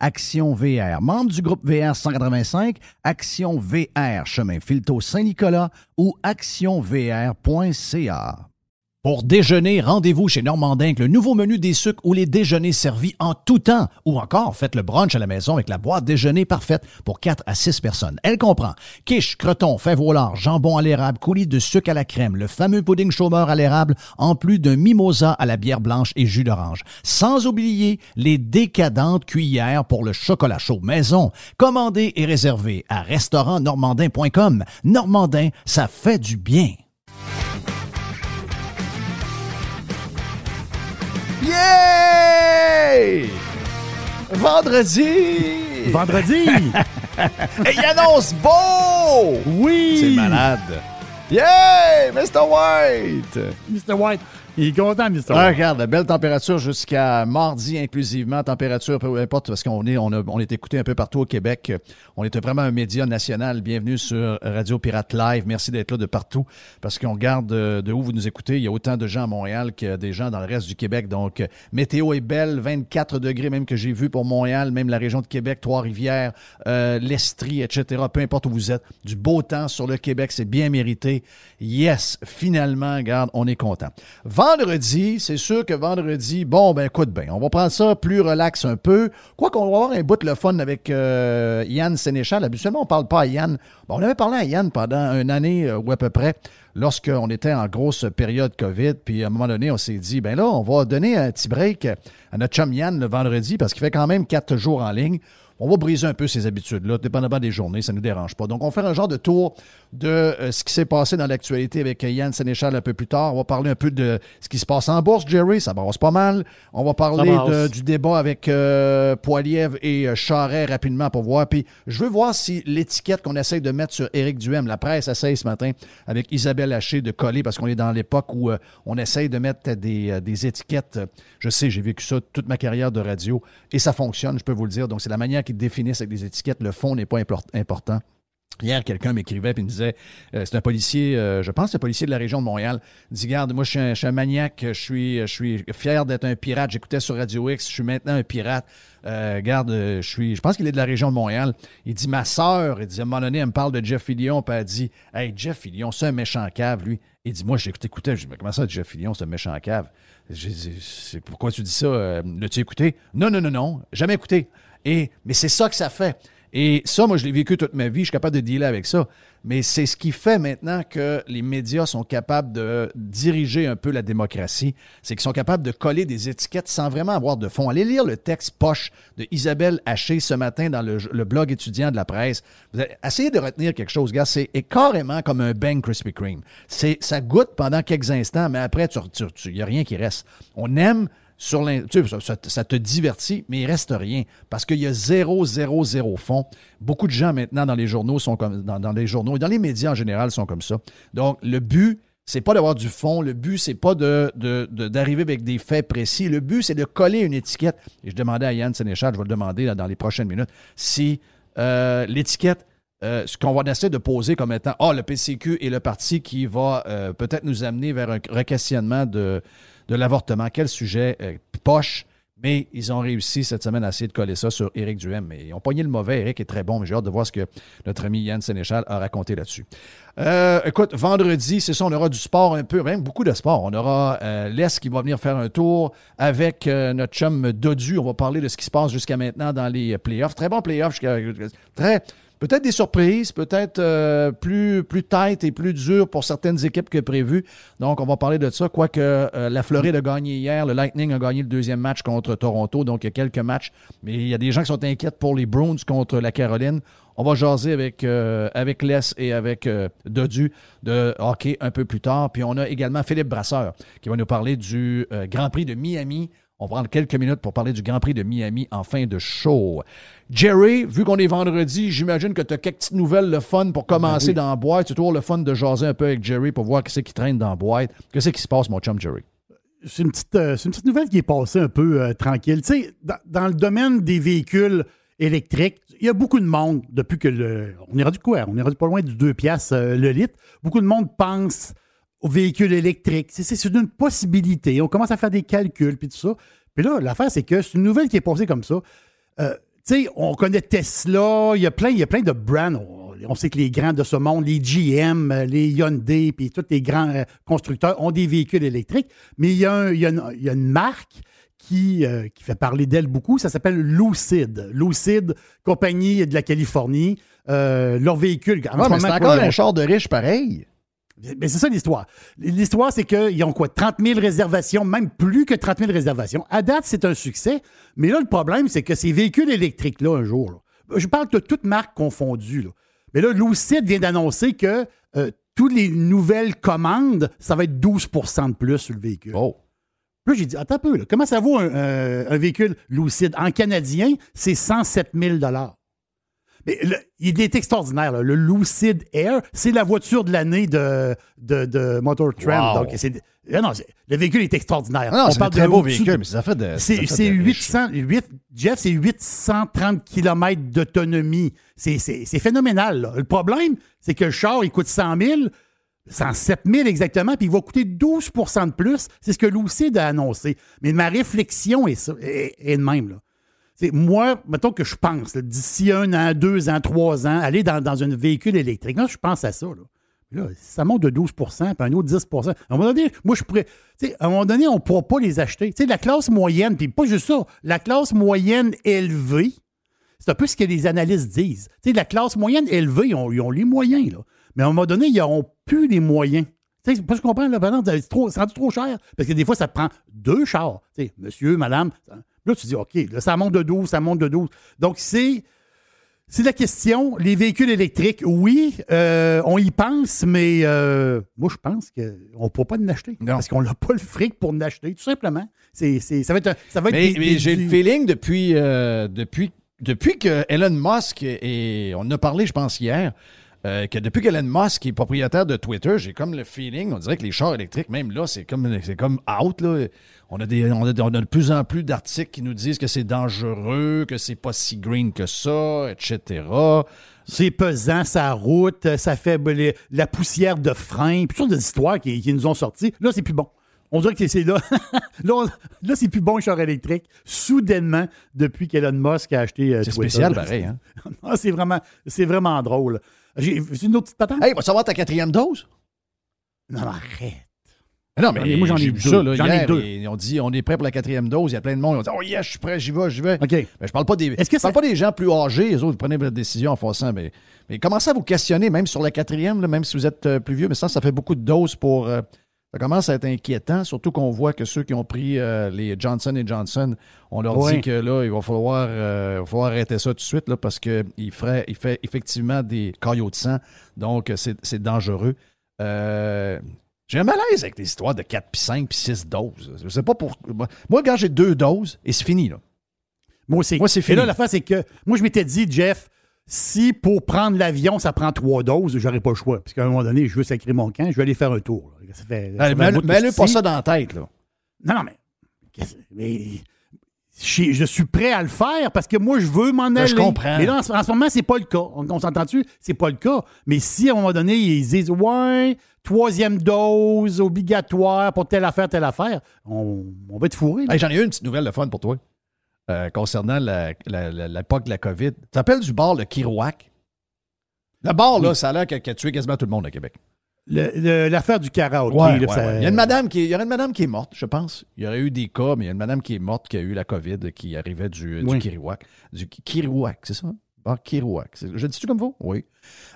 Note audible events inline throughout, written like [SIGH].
Action VR, membre du groupe VR 185, Action VR, chemin Filto Saint-Nicolas ou actionvr.ca. Pour déjeuner, rendez-vous chez Normandin le nouveau menu des sucres ou les déjeuners servis en tout temps. Ou encore, faites le brunch à la maison avec la boîte déjeuner parfaite pour 4 à 6 personnes. Elle comprend quiche, croton, fèves au lard, jambon à l'érable, coulis de sucre à la crème, le fameux pudding chômeur à l'érable, en plus d'un mimosa à la bière blanche et jus d'orange. Sans oublier les décadentes cuillères pour le chocolat chaud maison. Commandez et réservez à restaurantnormandin.com. Normandin, ça fait du bien. Yeah! Vendredi! Vendredi! [LAUGHS] Et il annonce beau! Oui! C'est malade. Yeah! Mr. White! Mr. White, il est content, Mr. Ah, regarde, belle température jusqu'à mardi inclusivement. Température, peu importe, parce qu'on est, on, a- on est écouté un peu partout au Québec. On est vraiment un média national. Bienvenue sur Radio Pirate Live. Merci d'être là de partout, parce qu'on regarde de, de où vous nous écoutez. Il y a autant de gens à Montréal que des gens dans le reste du Québec. Donc, euh, météo est belle, 24 degrés même que j'ai vu pour Montréal, même la région de Québec, Trois-Rivières, euh, l'Estrie, etc. Peu importe où vous êtes. Du beau temps sur le Québec, c'est bien mérité. Yes, finalement, regarde, on est content. Vendredi, c'est sûr que vendredi, bon, ben écoute bien, on va prendre ça plus relax un peu. Quoi qu'on va avoir un bout de le fun avec euh, Yann Sénéchal. Habituellement, on parle pas à Yann. On avait parlé à Yann pendant une année euh, ou à peu près, lorsqu'on était en grosse période COVID. Puis à un moment donné, on s'est dit, ben là, on va donner un petit break à notre chum Yann le vendredi parce qu'il fait quand même quatre jours en ligne. On va briser un peu ces habitudes-là, dépendamment des journées, ça ne nous dérange pas. Donc, on va faire un genre de tour de euh, ce qui s'est passé dans l'actualité avec euh, Yann Sénéchal un peu plus tard. On va parler un peu de ce qui se passe en bourse, Jerry, ça brasse pas mal. On va parler de- du débat avec euh, Poiliev et euh, Charret rapidement pour voir. Puis, je veux voir si l'étiquette qu'on essaye de mettre sur Éric Duhem, la presse essaye ce matin avec Isabelle Haché de coller, parce qu'on est dans l'époque où euh, on essaye de mettre des, des étiquettes. Je sais, j'ai vécu ça toute ma carrière de radio et ça fonctionne, je peux vous le dire. Donc, c'est la manière qu'ils définissent avec des étiquettes. Le fond n'est pas import- important. Hier, quelqu'un m'écrivait et me disait, euh, c'est un policier, euh, je pense c'est un policier de la région de Montréal, il dit, garde, moi je suis un, maniaque, je suis, fier d'être un pirate, j'écoutais sur Radio X, je suis maintenant un pirate. Euh, garde, je je pense qu'il est de la région de Montréal. Il dit, ma sœur, il dit, à un moment donné, elle me parle de Jeff Fillion, puis elle dit, hey, Jeff Fillion, c'est un méchant cave, lui. Il dit, moi, j'écoutais, écoutais, je dis, mais comment ça, Jeff Fillion, c'est un méchant cave? Pourquoi tu dis ça? L'as-tu écouté? Non, non, non, non, jamais écouté. Et, mais c'est ça que ça fait. Et ça, moi, je l'ai vécu toute ma vie. Je suis capable de dealer avec ça. Mais c'est ce qui fait maintenant que les médias sont capables de diriger un peu la démocratie. C'est qu'ils sont capables de coller des étiquettes sans vraiment avoir de fond. Allez lire le texte poche de Isabelle Haché ce matin dans le, blog étudiant de la presse. Vous allez- essayez de retenir quelque chose, gars. C'est est carrément comme un bang Krispy Kreme. C'est, ça goûte pendant quelques instants, mais après, il tu, tu, n'y a rien qui reste. On aime sur sais, ça, te divertit, mais il reste rien parce qu'il y a zéro, zéro, zéro fond. Beaucoup de gens maintenant dans les journaux sont comme dans, les journaux et dans les médias en général sont comme ça. Donc le but c'est pas d'avoir du fond. Le but, c'est pas d'arriver avec des faits précis. Le but, c'est de coller une étiquette. Et je demandais à Yann Sénéchal, je vais le demander dans les prochaines minutes, si euh, l'étiquette, euh, ce qu'on va essayer de poser comme étant, ah, le PCQ est le parti qui va euh, peut-être nous amener vers un requestionnement de, de l'avortement. Quel sujet euh, poche. Mais ils ont réussi cette semaine à essayer de coller ça sur Éric Duhem. Mais ils ont pogné le mauvais. Éric est très bon, mais j'ai hâte de voir ce que notre ami Yann Sénéchal a raconté là-dessus. Euh, écoute, vendredi, c'est ça, on aura du sport un peu, même beaucoup de sport. On aura euh, l'Est qui va venir faire un tour avec notre chum Dodu. On va parler de ce qui se passe jusqu'à maintenant dans les playoffs. Très bon playoff. Très, peut-être des surprises, peut-être euh, plus, plus tight et plus dur pour certaines équipes que prévu. Donc, on va parler de ça. Quoique euh, la Floride a gagné hier, le Lightning a gagné le deuxième match contre Toronto. Donc, il y a quelques matchs. Mais il y a des gens qui sont inquiets pour les Bruins contre la Caroline. On va jaser avec, euh, avec Les et avec euh, Dodu de hockey un peu plus tard. Puis on a également Philippe Brasseur qui va nous parler du Grand Prix de Miami. On va prendre quelques minutes pour parler du Grand Prix de Miami en fin de show. Jerry, vu qu'on est vendredi, j'imagine que tu as quelques petites nouvelles le fun pour commencer oui. dans la boîte. C'est toujours le fun de jaser un peu avec Jerry pour voir qu'est-ce qui traîne dans la boîte. Qu'est-ce qui se passe, mon chum Jerry? C'est une, petite, euh, c'est une petite nouvelle qui est passée un peu euh, tranquille. Tu sais, dans, dans le domaine des véhicules électriques, il y a beaucoup de monde, depuis que le. On est rendu quoi? On est rendu pas loin du 2 piastres euh, le litre. Beaucoup de monde pense aux véhicules électriques. C'est, une possibilité. On commence à faire des calculs, puis tout ça. Puis là, l'affaire, c'est que c'est une nouvelle qui est passée comme ça. Euh, tu sais, on connaît Tesla, il y a plein, il y a plein de brands. On, on sait que les grands de ce monde, les GM, les Hyundai, puis tous les grands euh, constructeurs ont des véhicules électriques. Mais il y a, un- il y a une, il y a une marque qui, euh, qui fait parler d'elle beaucoup. Ça s'appelle Lucid. Lucid, compagnie de la Californie. Euh, leur véhicule. en Ouais, mais c'est encore un char de riche pareil. Mais c'est ça l'histoire. L'histoire, c'est qu'ils ont quoi? 30 000 réservations, même plus que 30 000 réservations. À date, c'est un succès. Mais là, le problème, c'est que ces véhicules électriques-là, un jour, là, je parle de toutes marques confondues. là. Mais là, Lucid vient d'annoncer que euh, toutes les nouvelles commandes, ça va être 12% de plus sur le véhicule. Oh. Puis Là, j'ai dit, attends un peu, là, comment ça vaut un, euh, un véhicule Lucid? En canadien, c'est 107 000 Mais le- il est extraordinaire. là. Le Lucid Air, c'est la voiture de l'année de, de, de Motor Trend. Wow. Donc, c'est, ah non, le véhicule est extraordinaire. Ah non, On c'est un parle très beau véhicule, mais ça fait de. c'est, ça fait c'est de riche. 800, 8 Jeff, c'est 830 km d'autonomie. C'est, phénoménal. là. Le problème, c'est que le char, il coûte 100 000, 107 000 exactement, puis il va coûter 12% de plus. C'est ce que Lucid a annoncé. Mais ma réflexion est, ça, est, est de même. Là. C'est moi, mettons que je pense, d'ici un an, deux ans, trois ans, aller dans, dans un véhicule électrique. Là, je pense à ça. Là. Là, ça monte de 12% puis un autre 10% À un moment donné, moi, je pourrais. À un moment donné, on ne pourra pas les acheter. Tu sais, la classe moyenne, puis pas juste ça, la classe moyenne élevée, c'est un peu ce que les analystes disent. Tu sais, la classe moyenne élevée, ils ont, les moyens, là. Mais à un moment donné, ils n'auront plus les moyens. Tu sais, pas je comprends, là, c'est rendu trop cher. Parce que des fois, ça te prend deux chars. Monsieur, madame. Là, tu dis, OK, là, ça monte de 12, ça monte de 12. Donc, c'est. C'est la question. Les véhicules électriques, oui, euh, on y pense, mais euh, moi, je pense qu'on ne pourra pas en acheter. Non. Parce qu'on n'a pas le fric pour en acheter, tout simplement. C'est, c'est- ça va être, un- ça va être Mais, j'ai du- le feeling depuis, euh, depuis, depuis que Elon Musk, et on en a parlé, je pense, hier, euh, que depuis qu'Elon Musk est propriétaire de Twitter, j'ai comme le feeling, on dirait que les chars électriques, même là, c'est comme, c'est comme out. Là. On, a des, on, a, on a de plus en plus d'articles qui nous disent que c'est dangereux, que c'est pas si green que ça, etc. C'est pesant, ça route, ça fait les- la poussière de frein, puis toutes sortes d'histoires qui, qui nous ont sorti. Là, c'est plus bon. On dirait que c'est là. [LAUGHS] là, là, c'est plus bon, char électrique. Soudainement, depuis qu'Elon Musk a acheté. euh, C'est spécial, pareil. Hein? [LAUGHS] C'est vraiment, c'est vraiment drôle. J'ai c'est une autre petite patente? Hey, va savoir ta quatrième dose? Non, arrête. Non, mais moi, j'en ai deux. vu ça, J'en ai deux. et on dit on est prêt pour la quatrième dose. Il y a plein de monde ont dit Oh yes, je suis prêt, j'y vais, j'y vais. OK. Mais je parle pas des. Est-ce que je parle pas des gens plus âgés, les autres, vous prenez votre décision en faisant, mais, mais commencez à vous questionner, même sur la quatrième, là, même si vous êtes euh, plus vieux, mais ça, ça fait beaucoup de doses pour. euh, ça commence à être inquiétant, surtout qu'on voit que ceux qui ont pris euh, les Johnson et Johnson, on leur dit que là, il va falloir, euh, il va falloir arrêter ça tout de suite là, parce qu'il ferait, il fait effectivement des caillots de sang, donc euh, c'est dangereux. Euh, j'ai un malaise avec les histoires de 4, puis 5, puis 6 doses. Je sais pas pour. Moi, quand j'ai deux doses, et c'est fini, là. Moi, c'est Moi, c'est Et fini. là, l'affaire, c'est que moi, je m'étais dit, Jeff, si pour prendre l'avion, ça prend trois doses, j'aurais pas le choix. Parce qu'à un moment donné, je veux sacrer mon camp, je vais aller faire un tour. Ça fait, ça fait que Mets-le pas ça dans la tête, là. Non, non, mais. mais je, je suis prêt à le faire parce que moi, je veux m'en aller. je comprends. Mais là, en, ce- en ce moment, c'est pas le cas. On, on s'entend-tu? C'est pas le cas. Mais si à un moment donné, ils disent Ouais, troisième dose obligatoire pour telle affaire, telle affaire, on, on va être fourré. Hey, J'en ai une petite nouvelle de fun pour toi euh, concernant la- la- la- l'époque de la COVID. Tu te rappelles du bar de Kirouac? Le bar, là, ça a l'air qu'il a tué quasiment tout le monde à Québec. L'affaire du karaoké. Ouais, là, ouais, ça- ouais. Il y a une madame qui, il y aurait une madame qui est morte, je pense. Il y aurait eu des cas, mais il y a une madame qui est morte qui a eu la COVID qui arrivait du, du Oui. Kirouac. Du Ki- Kirouac, c'est ça? Ah, Kerouac. C'est- Je dis-tu comme vous? Oui.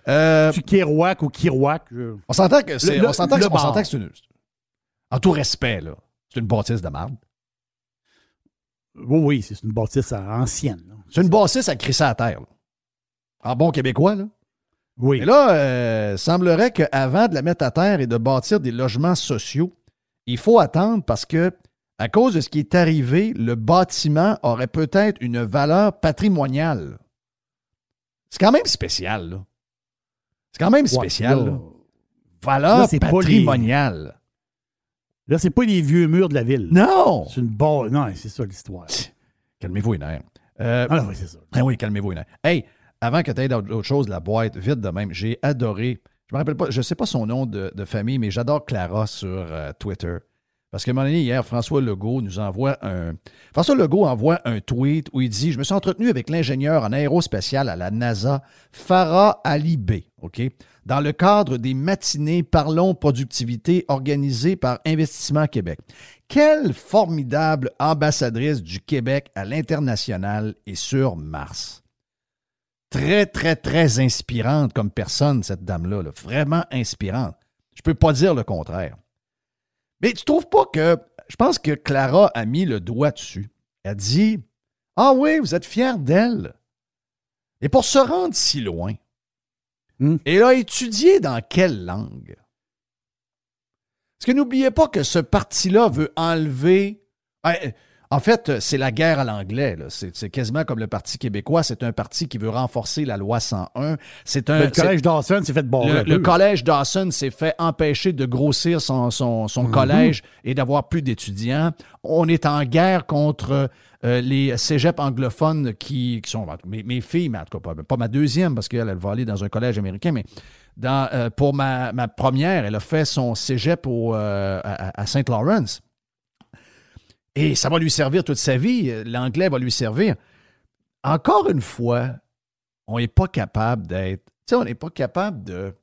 Euh, Tu Kerouac ou Kirouac. je- on s'entend que c'est, on s'entend que, une. En tout respect, là. C'est une bâtisse de marde. Oui, oui, c'est une bâtisse ancienne. C'est une bâtisse à crisser à terre. là. En bon québécois, là. Oui. Et là, euh, semblerait qu'avant de la mettre à terre et de bâtir des logements sociaux, il faut attendre parce que, à cause de ce qui est arrivé, le bâtiment aurait peut-être une valeur patrimoniale. C'est quand même spécial, là. C'est quand même Ouais, spécial, là, là. Valeur Là, pas les- patrimoniale. Là, c'est pas les vieux murs de la ville. Non! C'est une base. Non, c'est ça l'histoire. Calmez-vous, les nerfs. Euh, Ah, oui, c'est ça. Ah oui, calmez-vous. Hélène. Hey, avant que tu aies d'autres choses, la boîte, vite de même, j'ai adoré. Je me rappelle pas, je sais pas son nom de, famille, mais j'adore Clara sur euh, Twitter. Parce qu'à un moment hier, François Legault nous envoie un. François Legault envoie un tweet où il dit Je me suis entretenu avec l'ingénieur en aérospatial à la NASA, Farah Ali B, OK? Dans le cadre des matinées Parlons productivité organisées par Investissement Québec. Quelle formidable ambassadrice du Québec à l'international et sur Mars. Très, très, très inspirante comme personne, cette dame-là. là. Vraiment inspirante. Je peux pas dire le contraire. Mais tu trouves pas que. Je pense que Clara a mis le doigt dessus. Elle dit Ah oui, vous êtes fiers d'elle. Et pour se rendre si loin, Hmm. elle a étudié dans quelle langue? Parce que n'oubliez pas que ce parti-là veut enlever. En fait, c'est la guerre à l'anglais. C'est c'est quasiment comme le Parti québécois. C'est un parti qui veut renforcer la loi 101. C'est un. Le collège Dawson s'est fait barrer. le, le collège Dawson s'est fait empêcher de grossir son, son- son Mhm. collège et d'avoir plus d'étudiants. On est en guerre contre euh, les cégeps anglophones qui, qui sont mes, mes filles, mais en tout cas pas, pas ma deuxième parce qu'elle elle va aller dans un collège américain, mais dans, euh, pour ma, ma première, elle a fait son cégep au, euh, à, à Saint Lawrence. Et ça va lui servir toute sa vie. L'anglais va lui servir. Encore une fois, on n'est pas capable d'être. Tu sais, on n'est pas capable de.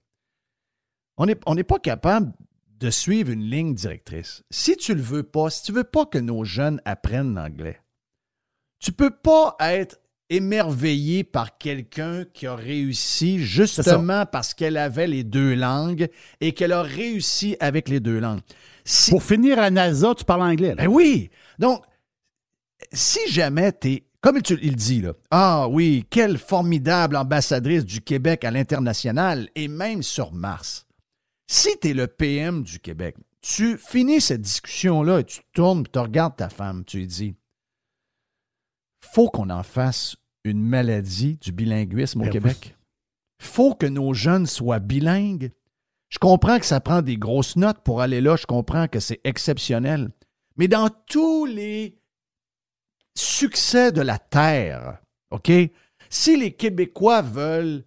On n'est on pas capable de suivre une ligne directrice. Si tu le veux pas, si tu veux pas que nos jeunes apprennent l'anglais, tu peux pas être émerveillé par quelqu'un qui a réussi justement parce qu'elle avait les deux langues et qu'elle a réussi avec les deux langues. Si, Pour finir à NASA, tu parles anglais. là. ben oui. Donc, si jamais tu es, comme tu, il dit, là, ah oui, quelle formidable ambassadrice du Québec à l'international et même sur Mars. Si tu es le PM du Québec, tu finis cette discussion-là et tu tournes et tu regardes ta femme, tu lui dis, faut qu'on en fasse une maladie du bilinguisme au Ben oui. Québec. faut que nos jeunes soient bilingues. Je comprends que ça prend des grosses notes pour aller là, je comprends que c'est exceptionnel. Mais dans tous les succès de la Terre, OK? Si les Québécois veulent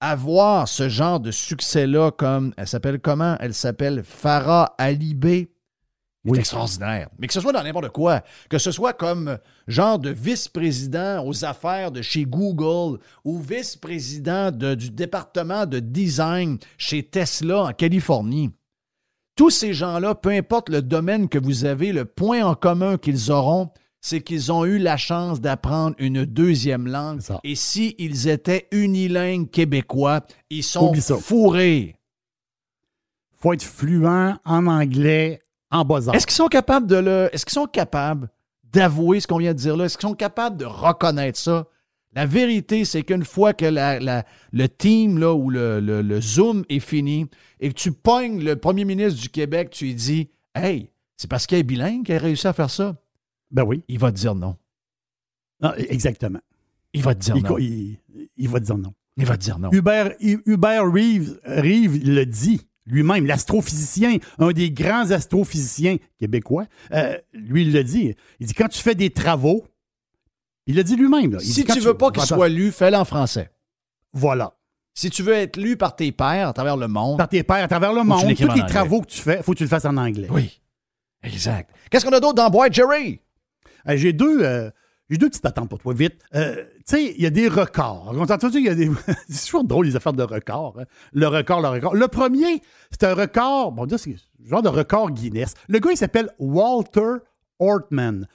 avoir ce genre de succès-là comme, elle s'appelle comment? Elle s'appelle Farah Alibé. C'est Oui. extraordinaire. Mais que ce soit dans n'importe quoi, que ce soit comme genre de vice-président aux affaires de chez Google ou vice-président de- du département de design chez Tesla en Californie. Tous ces gens-là, peu importe le domaine que vous avez, le point en commun qu'ils auront, c'est qu'ils ont eu la chance d'apprendre une deuxième langue. Et s'ils étaient unilingues québécois, ils sont fourrés. faut être fluent en anglais en bas. Est-ce qu'ils sont capables de le. Est-ce qu'ils sont capables d'avouer ce qu'on vient de dire là? Est-ce qu'ils sont capables de reconnaître ça? La vérité, c'est qu'une fois que la- la- le team là, ou le, le- le Zoom est fini et que tu pognes le premier ministre du Québec, tu lui dis Hey, c'est parce qu'il est bilingue qu'il a réussi à faire ça? Ben oui. Il va te dire non. Ah, exactement. Il va te dire Il, non. il- il va te dire non. Il va te dire non. Hubert, Hubert Reeves, Reeves le dit lui-même, l'astrophysicien, un des grands astrophysiciens québécois, euh, lui, il le dit. Il dit quand tu fais des travaux, il le dit lui-même. Il Si dit, tu veux pas qu'il soit lu, fais-le en français. Voilà. Si tu veux être lu par tes pairs à travers le monde, Par tes pairs à travers le monde, tous les travaux que tu fais, faut que tu le fasses en anglais. oui. Exact. Qu'est-ce qu'on a d'autre dans Boîte, Jerry? Euh, j'ai deux. euh, j'ai deux petites attentes pour toi, vite. Euh, tu sais, il y a des records. On s'entend qu'il y a des. [LAUGHS] c'est toujours drôle, les affaires de records. hein. Le record, le record. Le premier, c'est un record. Bon, c'est un genre de record Guinness. Le gars, il s'appelle Walter Ortman.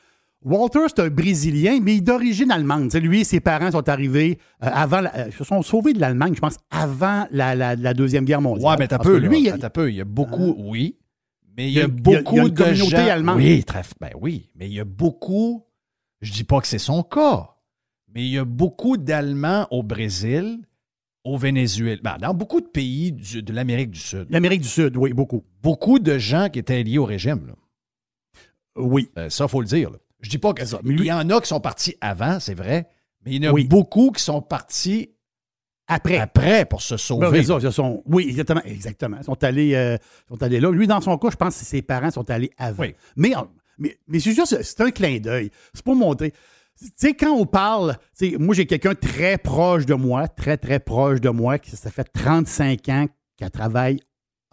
Walter, c'est un Brésilien, mais il est d'origine allemande. T'sais, lui, ses parents sont arrivés euh, avant, la- euh, se sont sauvés de l'Allemagne, je pense, avant la, la- la Deuxième Guerre mondiale. Ouais, mais t'as peu, là. lui, il- peu. Il y a beaucoup, oui. Mais il y Il a, a- il y a- beaucoup il y a une de communauté gens. allemande. Oui, très, ben oui. Mais il y a beaucoup. Je dis pas que c'est son cas. Mais il y a beaucoup d'Allemands au Brésil, au Venezuela, ben, dans beaucoup de pays du- de l'Amérique du Sud. L'Amérique du Sud, oui, beaucoup. Beaucoup de gens qui étaient liés au régime. là. Oui. Euh, ça, faut le dire. là. Je dis pas que ça. Mais lui- Il y en a qui sont partis avant, c'est vrai. Mais il y en a Oui. beaucoup qui sont partis Après. après pour se Ben, sauver. ça, sont, oui, exactement. Exactement. Ils sont allés, euh, sont allés là. Lui, dans son cas, je pense que ses parents sont allés avant. Oui. Mais, mais, mais c'est juste, c'est un clin d'œil. C'est pour montrer. Tu sais, quand on parle, moi, j'ai quelqu'un très proche de moi, très, très proche de moi, qui ça fait 35 ans qu'elle travaille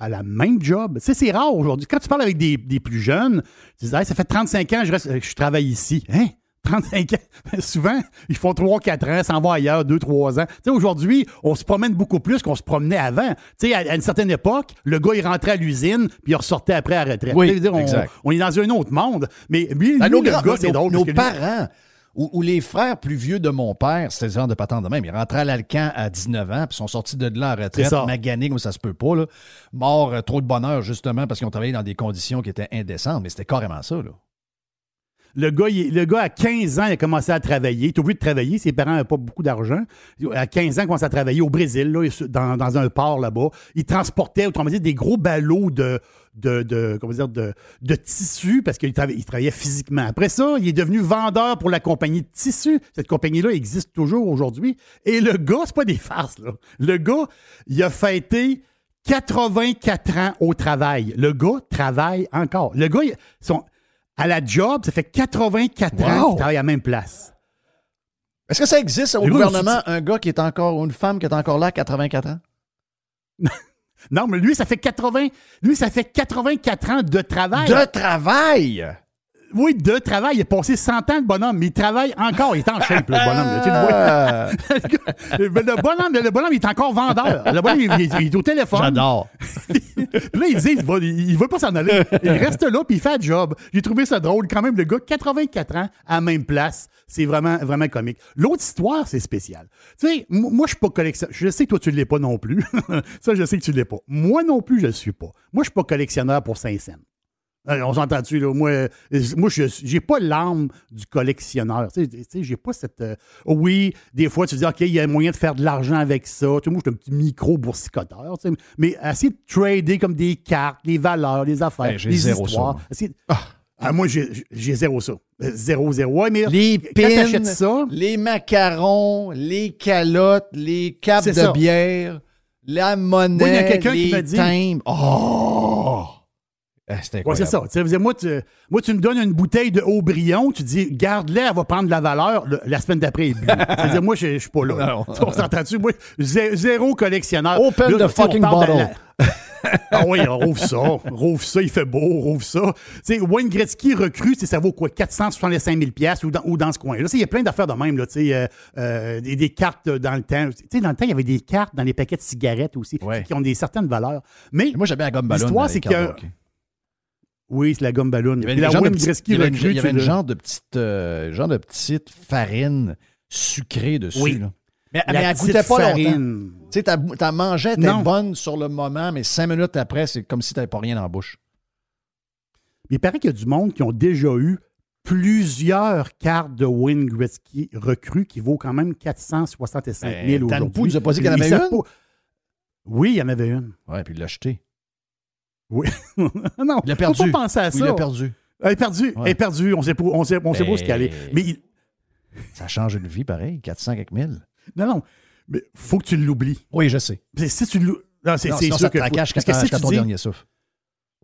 à la même job. Tu sais, c'est rare aujourd'hui. Quand tu parles avec des, des plus jeunes, tu dis, Hey, ça fait 35 ans que je, reste, je travaille ici. Hein? 35 ans? [LAUGHS] Souvent, ils font 3-4 ans, s'en vont ailleurs, 2-3 ans. Tu sais, aujourd'hui, on se promène beaucoup plus qu'on se promenait avant. Tu sais, à, à une certaine époque, le gars, il rentrait à l'usine, puis il ressortait après à la retraite. Oui, Tu sais, je veux dire, on, exact. on est dans un autre monde. Mais lui, Ben, lui, le gars, c'est drôle. Nos lui- parents ou, ou les frères plus vieux de mon père, c'était ce genre de patente de même. Ils rentraient à l'Alcan à 19 ans, puis sont sortis de là en retraite, ça. maganés comme ça se peut pas. Là. Morts euh, trop de bonheur, justement, parce qu'ils ont travaillé dans des conditions qui étaient indécentes. Mais c'était carrément ça. Là. Le gars, le gars, à 15 ans, il a commencé à travailler. Il est obligé de travailler. Ses parents n'avaient pas beaucoup d'argent. À 15 ans, il a commencé à travailler au Brésil, dans, un port là-bas. Il transportait, autrement dit, des gros ballots de, de, comment parce qu'il travaillait, il travaillait physiquement. Après ça, il est devenu vendeur pour la compagnie de tissu. Cette compagnie-là existe toujours aujourd'hui. Et le gars, c'est pas des farces, là. Le gars, il a fêté 84 ans au travail. Le gars travaille encore. Le gars, son, à la job, ça fait 84 ans qu'il travaille à la même place. Est-ce que ça existe au gouvernement, un gars qui est encore, ou une femme qui est encore là à 84 ans? [LAUGHS] Non, mais lui, ça fait 80, lui, ça fait 84 ans de travail. De travail! Oui, de travail. Il a passé 100 ans, le bonhomme, mais il travaille encore. Il est en shape, le bonhomme. le. Ah, [LAUGHS] bonhomme, le bonhomme, il est encore vendeur. Le bonhomme, il, il- il est au téléphone. J'adore. [LAUGHS] Là, il dit, il va, il veut pas s'en aller. Il reste là, puis il fait le job. J'ai trouvé ça drôle. Quand même, le gars, 84 ans, à la même place. C'est vraiment, vraiment comique. L'autre histoire, c'est spécial. Tu sais, moi, je suis pas collectionneur. Je sais que toi, tu l'es pas non plus. [LAUGHS] ça, je sais que tu l'es pas. Moi non plus, je le suis pas. Moi, je suis pas collectionneur pour Saint-Saëns. Euh, On s'entend-tu, là? Moi, euh, moi je j'ai pas l'âme du collectionneur. Tu sais, j'ai pas cette. euh, oui, des fois, tu dis, OK, il y a moyen de faire de l'argent avec ça. Tu sais, moi, je suis un petit micro-boursicoteur. tu sais. Mais essayer de trader comme des cartes, les valeurs, les affaires, Ben, j'ai les zéro histoires. ça, moi. Ah, moi, j'ai zéro ça. Zéro, zéro. Ouais, mais Les pins, ça, les macarons, les calottes, les capes de ça. bière, la monnaie, y a quelqu'un qui les dit- timbres. Oh! Ah, Ouais, c'est ça. Dire, moi, tu, moi, tu me donnes une bouteille de Haut-Brion, tu dis, garde-la, elle va prendre de la valeur. Le- la semaine d'après, elle est moi, je suis pas là. [LAUGHS] Non. On s'entend-tu? Moi, zéro collectionneur. Open Là, the on fucking bottle. [LAUGHS] ah oui, on rouvre ça. Rouvre ça, il fait beau, rouvre ça. Tu sais, Wayne Gretzky recrue, ça vaut quoi? 465 000 piastres ou dans, ou dans ce coin-là. Il y a plein d'affaires de même, là, tu sais, euh, euh, des, des cartes dans le temps. Dans le temps, il y avait des cartes dans les paquets de cigarettes aussi Ouais. qui ont des certaines valeurs. Mais Moi, j'avais la gomme ballon. L'histoire, c'est cartes qu'il y de a- hockey. Oui, c'est la gomme ballon. Il y avait une la genre de petite- Gretzky il y avait une- recrue, il y avait tu une le- genre de petite, euh, genre de petite farine sucrée dessus. Oui. là. Mais, mais elle goûtait pas longtemps. farine. Tu sais, t'as t'as mangé, elle était Non. bonne sur le moment, mais cinq minutes après, c'est comme si t'avais pas rien dans la bouche. Il paraît qu'il y a du monde qui ont déjà eu plusieurs cartes de Wayne Gretzky recrues qui vaut quand même 465 000 Ben, aujourd'hui. Tanpou nous a pas dit qu'il y en avait une? pas- Oui, il y en avait une. Ouais, puis il l'a acheté. Oui. [LAUGHS] non, Il a faut perdu. pas penser à ça. il a perdu. Elle est perdue. Elle est perdue. On sait pas, on sait, on sait pas où ce est. Ben- Mais il- Ça change une vie, pareil. 400 quelques mille. non, non. Mais faut que tu l'oublies. Oui, je sais. C'est- Si tu l'oublies. Non, c'est sûr ça que. faut- parce que si tu dis- dernier souffle.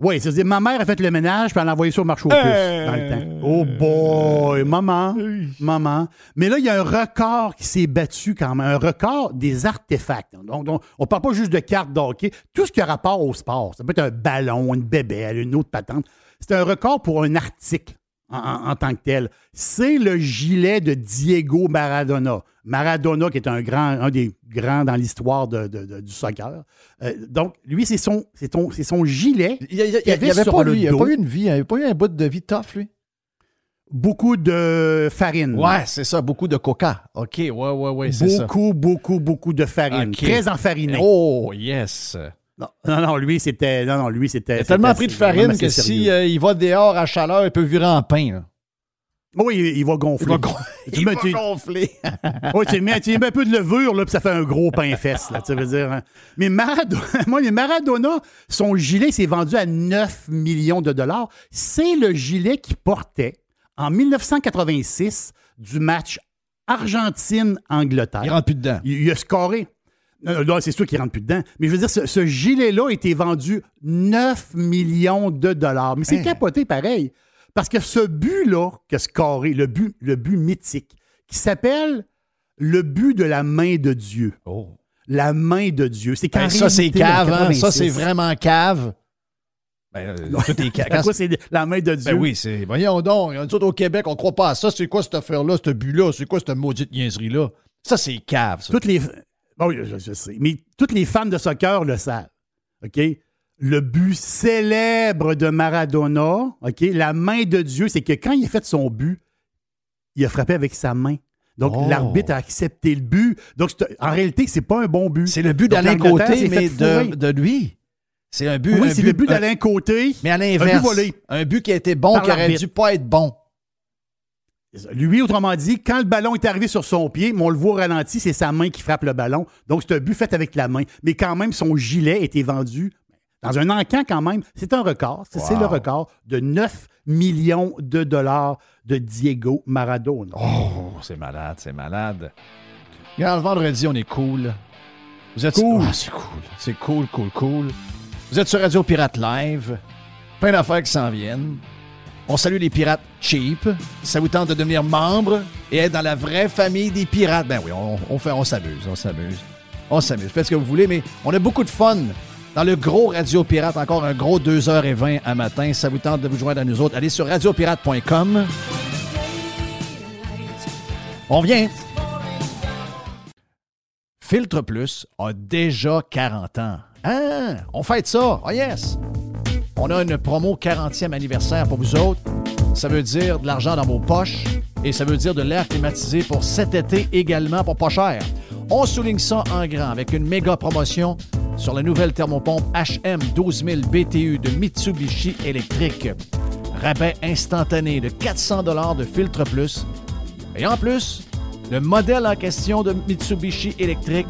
Oui, c'est-à-dire, ma mère a fait le ménage, puis elle a envoyé ça au marché aux puces dans le temps. Oh boy, maman, maman. Mais là, il y a un record qui s'est battu quand même, un record des artefacts. Donc, donc, on ne parle pas juste de cartes d'hockey, tout ce qui a rapport au sport. Ça peut être un ballon, une bébelle, une autre patente. C'est un record pour un article en, tant que tel. C'est le gilet de Diego Maradona. Maradona, qui est un grand, un des grands dans l'histoire de- de- de- du soccer. Euh, donc, lui, c'est son, c'est ton- c'est son gilet. Il n'y avait pas, eu une vie, il n'a pas eu un bout de vie tough, lui? beaucoup de farine. Ouais, c'est ça, beaucoup de coca. OK, ouais, ouais, ouais, c'est ça. Beaucoup, beaucoup, beaucoup de farine. Très enfariné. Oh, yes. Non, non, non, lui, c'était. Non, non, lui, c'était. Il a tellement pris de farine que si sérieux. euh, il va dehors à chaleur, il peut virer en pain. là. Oui, il, il va gonfler. Il va, gon- [LAUGHS] Tu il va tu- gonfler. [LAUGHS] Oui, tu mets, tu mets un peu de levure, là, puis ça fait un gros pain fesse, là, tu veux dire. hein. Mais Maradona, [LAUGHS] moi, les Maradona, son gilet s'est vendu à 9 millions de dollars. C'est le gilet qu'il portait en 1986 du match Argentine-Angleterre. Il rentre plus dedans. Il, il a scoré. Non, non, c'est sûr qu'il rentre plus dedans. Mais je veux dire, ce, ce gilet-là a été vendu 9 millions de dollars. Mais c'est Hein? capoté pareil. Parce que ce but-là qu'a scoré, le but, le but mythique, qui s'appelle le but de la main de Dieu. Oh. La main de Dieu. C'est Ben, ça, c'est cave, hein? Ça, c'est vraiment. cave. Ben, euh, tout est [LAUGHS] cave. Quand c'est la main de Dieu? Ben oui, c'est. Voyons donc. Nous autres, au Québec, on croit pas à ça. C'est quoi cette affaire-là, ce but-là? C'est quoi cette maudite niaiserie-là? Ça, c'est cave, ça. Toutes les. Bon, oui, je, je sais. Mais tous les fans de soccer le savent. OK? Le but célèbre de Maradona, OK? La main de Dieu, c'est que quand il a fait son but, il a frappé avec sa main. Donc, Oh. l'arbitre a accepté le but. Donc, en réalité, c'est pas un bon but. C'est le but d'Alain Côté, mais de, de lui. C'est un but. Oui, un c'est le but un- d'Alain Côté. Mais à Un l'inverse. but volé. Un but qui a été bon, qui aurait dû pas être bon. Lui, autrement dit, quand le ballon est arrivé sur son pied, mais on le voit au ralenti, c'est sa main qui frappe le ballon. Donc, c'est un but fait avec la main. Mais quand même, son gilet était vendu dans un encan quand même. C'est un record. C'est Wow. le record de 9 millions de dollars de Diego Maradona. Oh, c'est malade, c'est malade. Regarde, le vendredi, on est cool. Vous êtes Cool. Ah, c'est cool. C'est cool, cool, cool. Vous êtes sur Radio Pirate Live. Plein d'affaires qui s'en viennent. On salue les pirates cheap. Ça vous tente de devenir membre et être dans la vraie famille des pirates? Ben oui, on, fait, on s'amuse, on s'amuse. On s'amuse. Faites ce que vous voulez, mais on a beaucoup de fun dans le gros Radio Pirate. Encore un gros 2h20 à matin. Ça vous tente de vous joindre à nous autres? Allez sur radiopirate.com. On vient. Filtre Plus a déjà 40 ans. Ah, on fête ça. Oh yes. On a une promo 40e anniversaire pour vous autres. Ça veut dire de l'argent dans vos poches et ça veut dire de l'air climatisé pour cet été également pour pas cher. On souligne ça en grand avec une méga promotion sur la nouvelle thermopompe HM 12000 BTU de Mitsubishi électrique. Rabais instantané de 400 de filtre plus. Et en plus, le modèle en question de Mitsubishi électrique,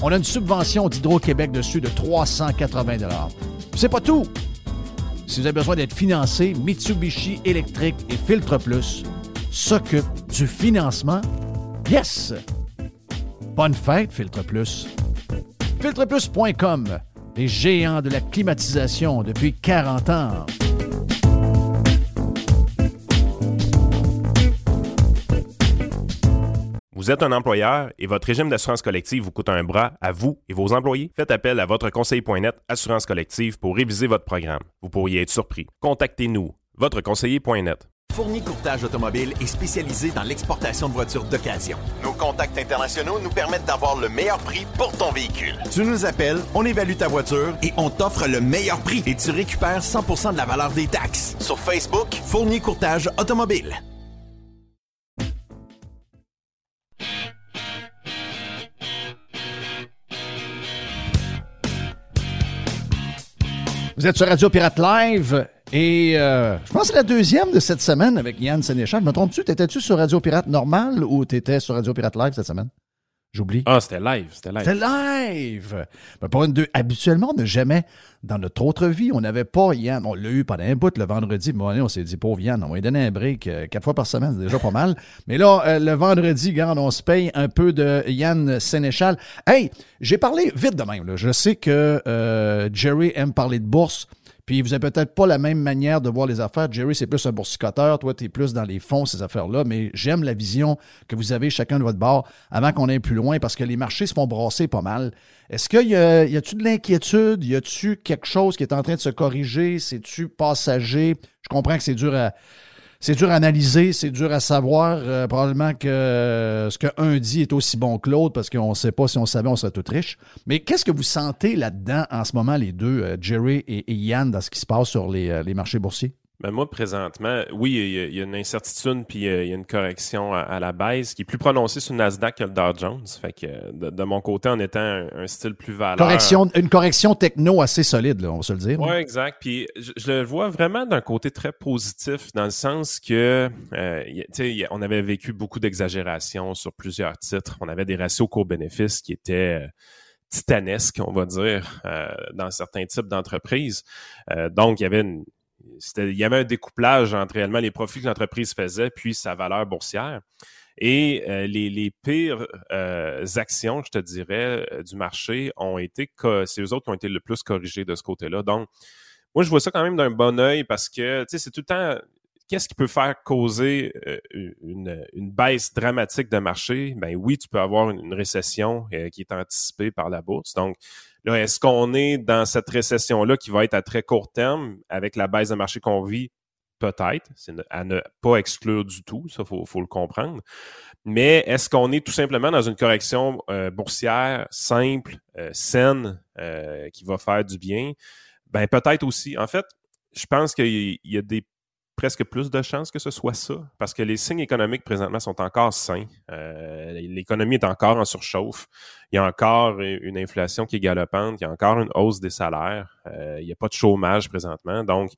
on a une subvention d'Hydro-Québec dessus de 380 C'est pas tout. Si vous avez besoin d'être financé, Mitsubishi électrique et Filtre Plus s'occupe du financement. Yes! Bonne fête, Filtre Plus. Filtreplus.com, les géants de la climatisation depuis 40 ans. Vous êtes un employeur et votre régime d'assurance collective vous coûte un bras à vous et vos employés? Faites appel à votre conseiller.net Assurance collective pour réviser votre programme. Vous pourriez être surpris. Contactez-nous, votre conseiller.net. Fourni Courtage Automobile est spécialisé dans l'exportation de voitures d'occasion. Nos contacts internationaux nous permettent d'avoir le meilleur prix pour ton véhicule. Tu nous appelles, on évalue ta voiture et on t'offre le meilleur prix et tu récupères 100% de la valeur des taxes. Sur Facebook, Fourni Courtage Automobile. Vous êtes sur Radio Pirate Live et euh, je pense que c'est la deuxième de cette semaine avec Yann Sénéchal. Me trompes-tu? T'étais-tu sur Radio Pirate normal ou t'étais sur Radio Pirate Live cette semaine? J'oublie. Ah, c'était live, c'était live. C'était live! Ben, pour une deux, habituellement, on n'a jamais, dans notre autre vie, on n'avait pas Yann. On l'a eu pendant un bout le vendredi. Bon, on s'est dit, pauvre Yann, on va lui donner un break euh, quatre fois par semaine, c'est déjà pas mal. [LAUGHS] Mais là, euh, le vendredi, regarde, on se paye un peu de Yann Sénéchal. Hey, j'ai parlé vite de même. là. Je sais que euh, Jerry aime parler de bourse. Puis vous avez peut-être pas la même manière de voir les affaires. Jerry, c'est plus un boursicoteur. Toi, tu es plus dans les fonds, ces affaires-là. Mais j'aime la vision que vous avez chacun de votre bord avant qu'on aille plus loin parce que les marchés se font brasser pas mal. Est-ce qu'il y a, y a-tu de l'inquiétude? Y a-tu quelque chose qui est en train de se corriger? C'est-tu passager? Je comprends que c'est dur à, c'est dur à analyser, c'est dur à savoir. Euh, probablement que euh, ce qu'un dit est aussi bon que l'autre parce qu'on ne sait pas si on savait, on serait tous riches. Mais qu'est-ce que vous sentez là-dedans en ce moment, les deux, euh, Jerry et, et Yann, dans ce qui se passe sur les, euh, les marchés boursiers? Ben moi, présentement, oui, il y, a, une incertitude puis il y a une correction à, la baisse qui est plus prononcée sur le Nasdaq que le Dow Jones. Fait que de, mon côté, en étant un, style plus valeur. Correction, une correction techno assez solide, là, on va se le dire. Oui, exact. Puis je, le vois vraiment d'un côté très positif, dans le sens que euh, sais, on avait vécu beaucoup d'exagération sur plusieurs titres. On avait des ratios court-bénéfices qui étaient euh, titanesques, on va dire, euh, dans certains types d'entreprises. donc, il y avait une il y avait un découplage entre réellement les profits que l'entreprise faisait puis sa valeur boursière. Et euh, les, pires euh, actions, je te dirais, euh, du marché ont été, c'est eux autres qui ont été le plus corrigés de ce côté-là. Donc, moi, je vois ça quand même d'un bon œil parce que, tu sais, c'est tout le temps, qu'est-ce qui peut faire causer une, baisse dramatique de marché? Ben oui, tu peux avoir une, récession qui est anticipée par la bourse. Donc, Là, est-ce qu'on est dans cette récession-là qui va être à très court terme avec la baisse de marché qu'on vit? Peut-être. C'est à ne pas exclure du tout. Ça, faut, faut le comprendre. Mais est-ce qu'on est tout simplement dans une correction euh, boursière simple, euh, saine, euh, qui va faire du bien? Ben, peut-être aussi. En fait, je pense qu'il y a des presque plus de chances que ce soit ça, parce que les signes économiques présentement sont encore sains. Euh, l'économie est encore en surchauffe. Il y a encore une inflation qui est galopante. Il y a encore une hausse des salaires. Euh, il n'y a pas de chômage présentement. Donc,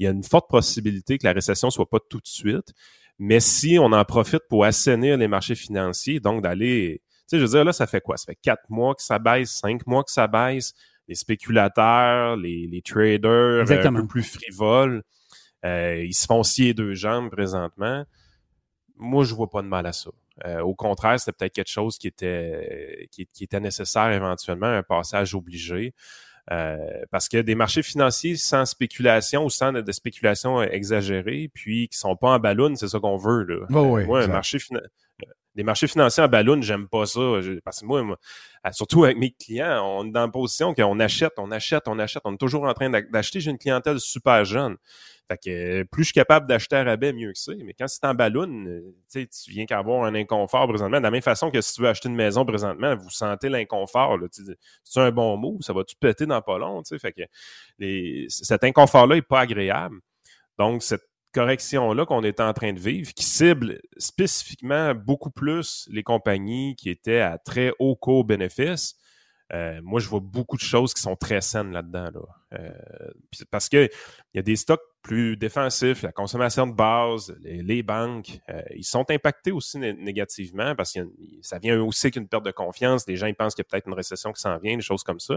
il y a une forte possibilité que la récession soit pas tout de suite. Mais si on en profite pour assainir les marchés financiers, donc d'aller, tu sais, je veux dire, là, ça fait quoi? Ça fait quatre mois que ça baisse, cinq mois que ça baisse. Les spéculateurs, les, les traders un peu plus frivoles, euh, ils se font scier deux jambes présentement. Moi, je vois pas de mal à ça. Euh, au contraire, c'était peut-être quelque chose qui était, qui, était nécessaire éventuellement, un passage obligé. Euh, parce que des marchés financiers sans spéculation ou sans de spéculation exagérée, puis qui sont pas en ballon, c'est ça qu'on veut. Là. moi, un marché des marchés financiers en ballon, j'aime pas ça. parce que moi, surtout avec mes clients, on est dans la position qu'on achète, on achète, on achète. On est toujours en train d'acheter. J'ai une clientèle super jeune. Fait que euh, plus je suis capable d'acheter à rabais, mieux que c'est. Mais quand c'est en ballon, euh, tu viens qu'avoir un inconfort présentement. De la même façon que si tu veux acheter une maison présentement, vous sentez l'inconfort. C'est un bon mot, ça va-tu péter dans pas long? Fait que les, cet inconfort-là est pas agréable. Donc, cette correction-là qu'on est en train de vivre, qui cible spécifiquement beaucoup plus les compagnies qui étaient à très haut coût bénéfice, euh, moi, je vois beaucoup de choses qui sont très saines là-dedans. Là. Euh, parce qu'il y a des stocks plus défensifs, la consommation de base, les, banques, euh, ils sont impactés aussi négativement parce que ça vient aussi avec une perte de confiance. Les gens ils pensent qu'il y a peut-être une récession qui s'en vient, des choses comme ça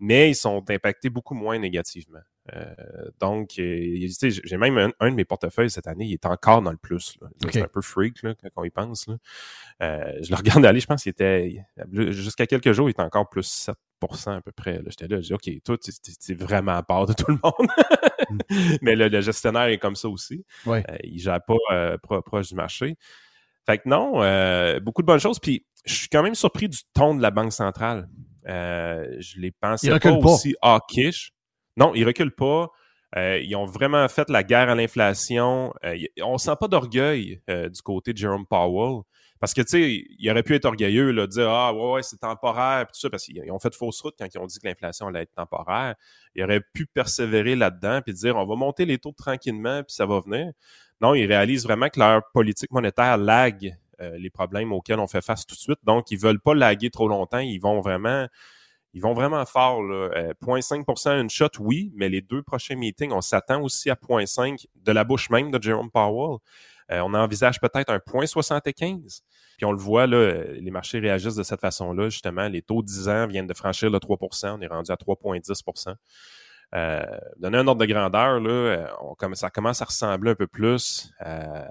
mais ils sont impactés beaucoup moins négativement. Euh, donc, euh, j'ai même un, de mes portefeuilles cette année, il est encore dans le plus. C'est un peu freak là, quand on y pense. Là. Euh, je le regarde aller, je pense qu'il était jusqu'à quelques jours, il était encore plus 7% à peu près. J'étais là, je dis OK, toi, tu vraiment à part de tout le monde. Mm. [LAUGHS] mais le, gestionnaire est comme ça aussi. Ouais. il ne gère pas proche du marché. Fait que non, beaucoup de bonnes choses. Puis je suis quand même surpris du ton de la Banque centrale. Euh, je les pensais pas, aussi hawkish. Non, ils reculent pas. Euh, ils ont vraiment fait la guerre à l'inflation. Euh, on sent pas d'orgueil du côté de Jerome Powell. Parce que, tu sais, il aurait pu être orgueilleux, là, dire Ah, ouais, ouais, c'est temporaire, tout ça, parce qu'ils ont fait fausse route quand ils ont dit que l'inflation allait être temporaire. Il aurait pu persévérer là-dedans, puis dire On va monter les taux tranquillement, puis ça va venir. Non, ils réalisent vraiment que leur politique monétaire lag euh, les problèmes auxquels on fait face tout de suite. Donc, ils veulent pas laguer trop longtemps. Ils vont vraiment, ils vont vraiment fort. Là. 0.5% euh, une shot, oui, mais les deux prochains meetings, on s'attend aussi à 0.5 de la bouche même de Jerome Powell. Euh, on envisage peut-être un 0.75. Puis on le voit, là, les marchés réagissent de cette façon-là, justement. Les taux 10 ans viennent de franchir le 3% On est rendu à 3,10% euh, donner un ordre de grandeur, là, on, ça commence à ressembler un peu plus à,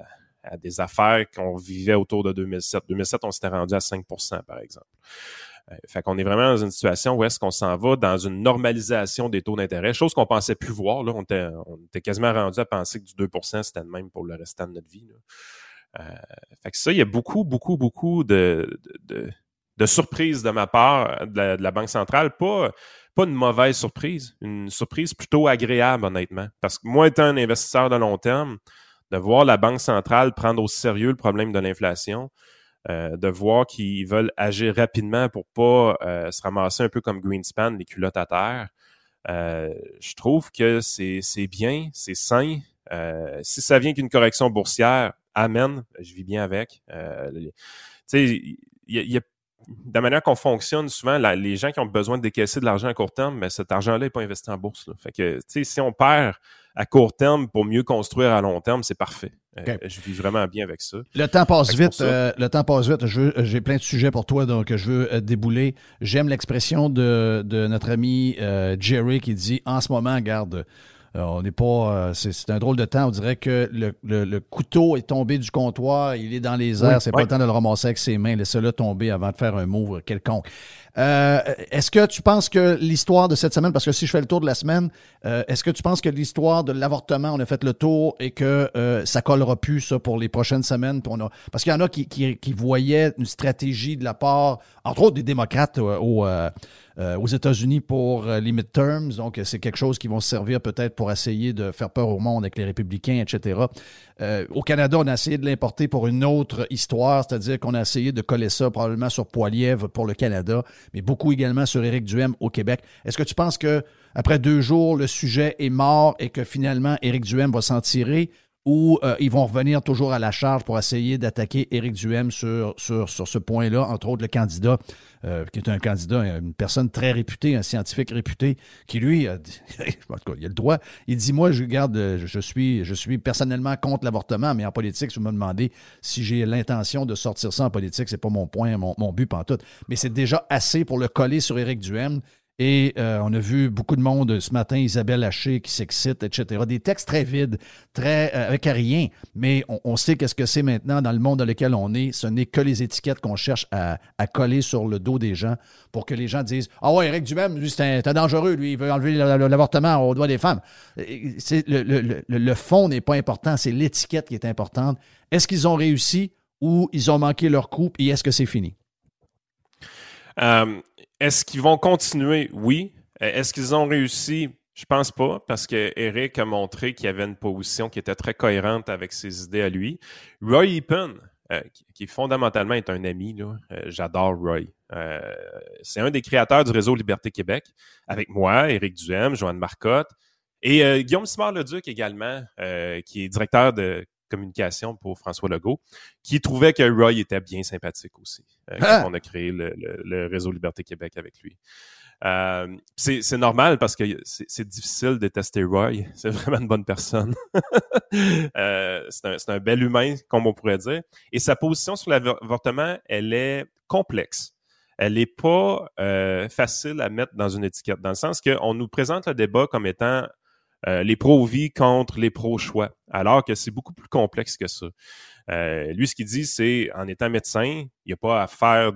à des affaires qu'on vivait autour de 2007. 2007, on s'était rendu à 5% par exemple. Euh, fait qu'on est vraiment dans une situation où est-ce qu'on s'en va dans une normalisation des taux d'intérêt, chose qu'on pensait plus voir. Là. On, était, quasiment rendu à penser que du 2% c'était le même pour le restant de notre vie. Euh, fait que ça, il y a beaucoup, beaucoup, beaucoup de, de, surprises de ma part de la, Banque centrale. Pas, pas une mauvaise surprise, une surprise plutôt agréable, honnêtement. Parce que moi, étant un investisseur de long terme, de voir la Banque centrale prendre au sérieux le problème de l'inflation, euh, de voir qu'ils veulent agir rapidement pour pas euh, se ramasser un peu comme Greenspan, les culottes à terre. Euh, je trouve que c'est bien, c'est sain. si ça vient qu'une correction boursière, amen, je vis bien avec. tu sais, il y, a de la manière qu'on fonctionne, souvent, les gens qui ont besoin de décaisser de l'argent à court terme, mais cet argent-là n'est pas investi en bourse. Fait que, si on perd à court terme pour mieux construire à long terme, c'est parfait. Euh, je vis vraiment bien avec ça. Le temps passe vite. Euh, le temps passe vite. J'ai plein de sujets pour toi, donc je veux euh, débouler. J'aime l'expression de, de, notre ami Jerry qui dit en ce moment, garde euh, on n'est pas. Euh, c'est un drôle de temps. On dirait que le, couteau est tombé du comptoir, il est dans les airs. c'est pas le temps de le ramasser avec ses mains. Laissez-le tomber avant de faire un move quelconque. Euh, est-ce que tu penses que l'histoire de cette semaine, parce que si je fais le tour de la semaine, est-ce que tu penses que l'histoire de l'avortement, on a fait le tour et que ça collera plus ça pour les prochaines semaines? parce qu'il y en a qui, qui, voyaient une stratégie de la part, entre autres des démocrates au euh, aux États-Unis pour euh, les midterms. Donc, c'est quelque chose qui vont servir peut-être pour essayer de faire peur au monde avec les républicains, etc. Euh, au Canada, on a essayé de l'importer pour une autre histoire, c'est-à-dire qu'on a essayé de coller ça probablement sur Poilièvre pour le Canada, mais beaucoup également sur Éric Duhem au Québec. Est-ce que tu penses que après deux jours, le sujet est mort et que finalement Éric Duhem va s'en tirer? Ou euh, ils vont revenir toujours à la charge pour essayer d'attaquer Éric Duhem sur, sur, sur ce point-là, entre autres le candidat, euh, qui est un candidat, une personne très réputée, un scientifique réputé, qui lui, a, [LAUGHS] il a le droit, il dit, moi, je garde, je suis, je suis personnellement contre l'avortement, mais en politique, je me demandez si j'ai l'intention de sortir ça en politique, c'est pas mon point, mon, mon but, tout. Mais c'est déjà assez pour le coller sur Éric Duhem et euh, on a vu beaucoup de monde ce matin, Isabelle Haché qui s'excite, etc. Des textes très vides, très euh, avec rien. Mais on, sait qu'est-ce que c'est maintenant dans le monde dans lequel on est. Ce n'est que les étiquettes qu'on cherche à, coller sur le dos des gens pour que les gens disent Ah ouais, Eric Duhem, lui, c'est dangereux, lui, il veut enlever l'avortement au doigt des femmes. Le, le, le fond n'est pas important, c'est l'étiquette qui est importante. Est-ce qu'ils ont réussi ou ils ont manqué leur coup et est-ce que c'est fini? Euh, est-ce qu'ils vont continuer? Oui. Euh, est-ce qu'ils ont réussi? Je pense pas, parce que Eric a montré qu'il y avait une position qui était très cohérente avec ses idées à lui. Roy Epen, euh, qui, fondamentalement est un ami, euh, j'adore Roy. c'est un des créateurs du réseau Liberté Québec, avec moi, Éric Duhem, Joanne Marcotte, et Guillaume Simard-Leduc également, qui est directeur de communication pour François Legault, qui trouvait que Roy était bien sympathique aussi, euh, ah! quand on a créé le, réseau Liberté Québec avec lui. Euh, c'est normal parce que c'est difficile de tester Roy. [LAUGHS] C'est vraiment une bonne personne. [LAUGHS] euh, c'est un, un, bel humain, comme on pourrait dire. Et sa position sur l'avortement, elle est complexe. Elle n'est pas euh, facile à mettre dans une étiquette, dans le sens qu'on nous présente le débat comme étant euh, les pro-vie contre les pro-choix, alors que c'est beaucoup plus complexe que ça. Euh, lui, ce qu'il dit, c'est en étant médecin, il n'y a pas à faire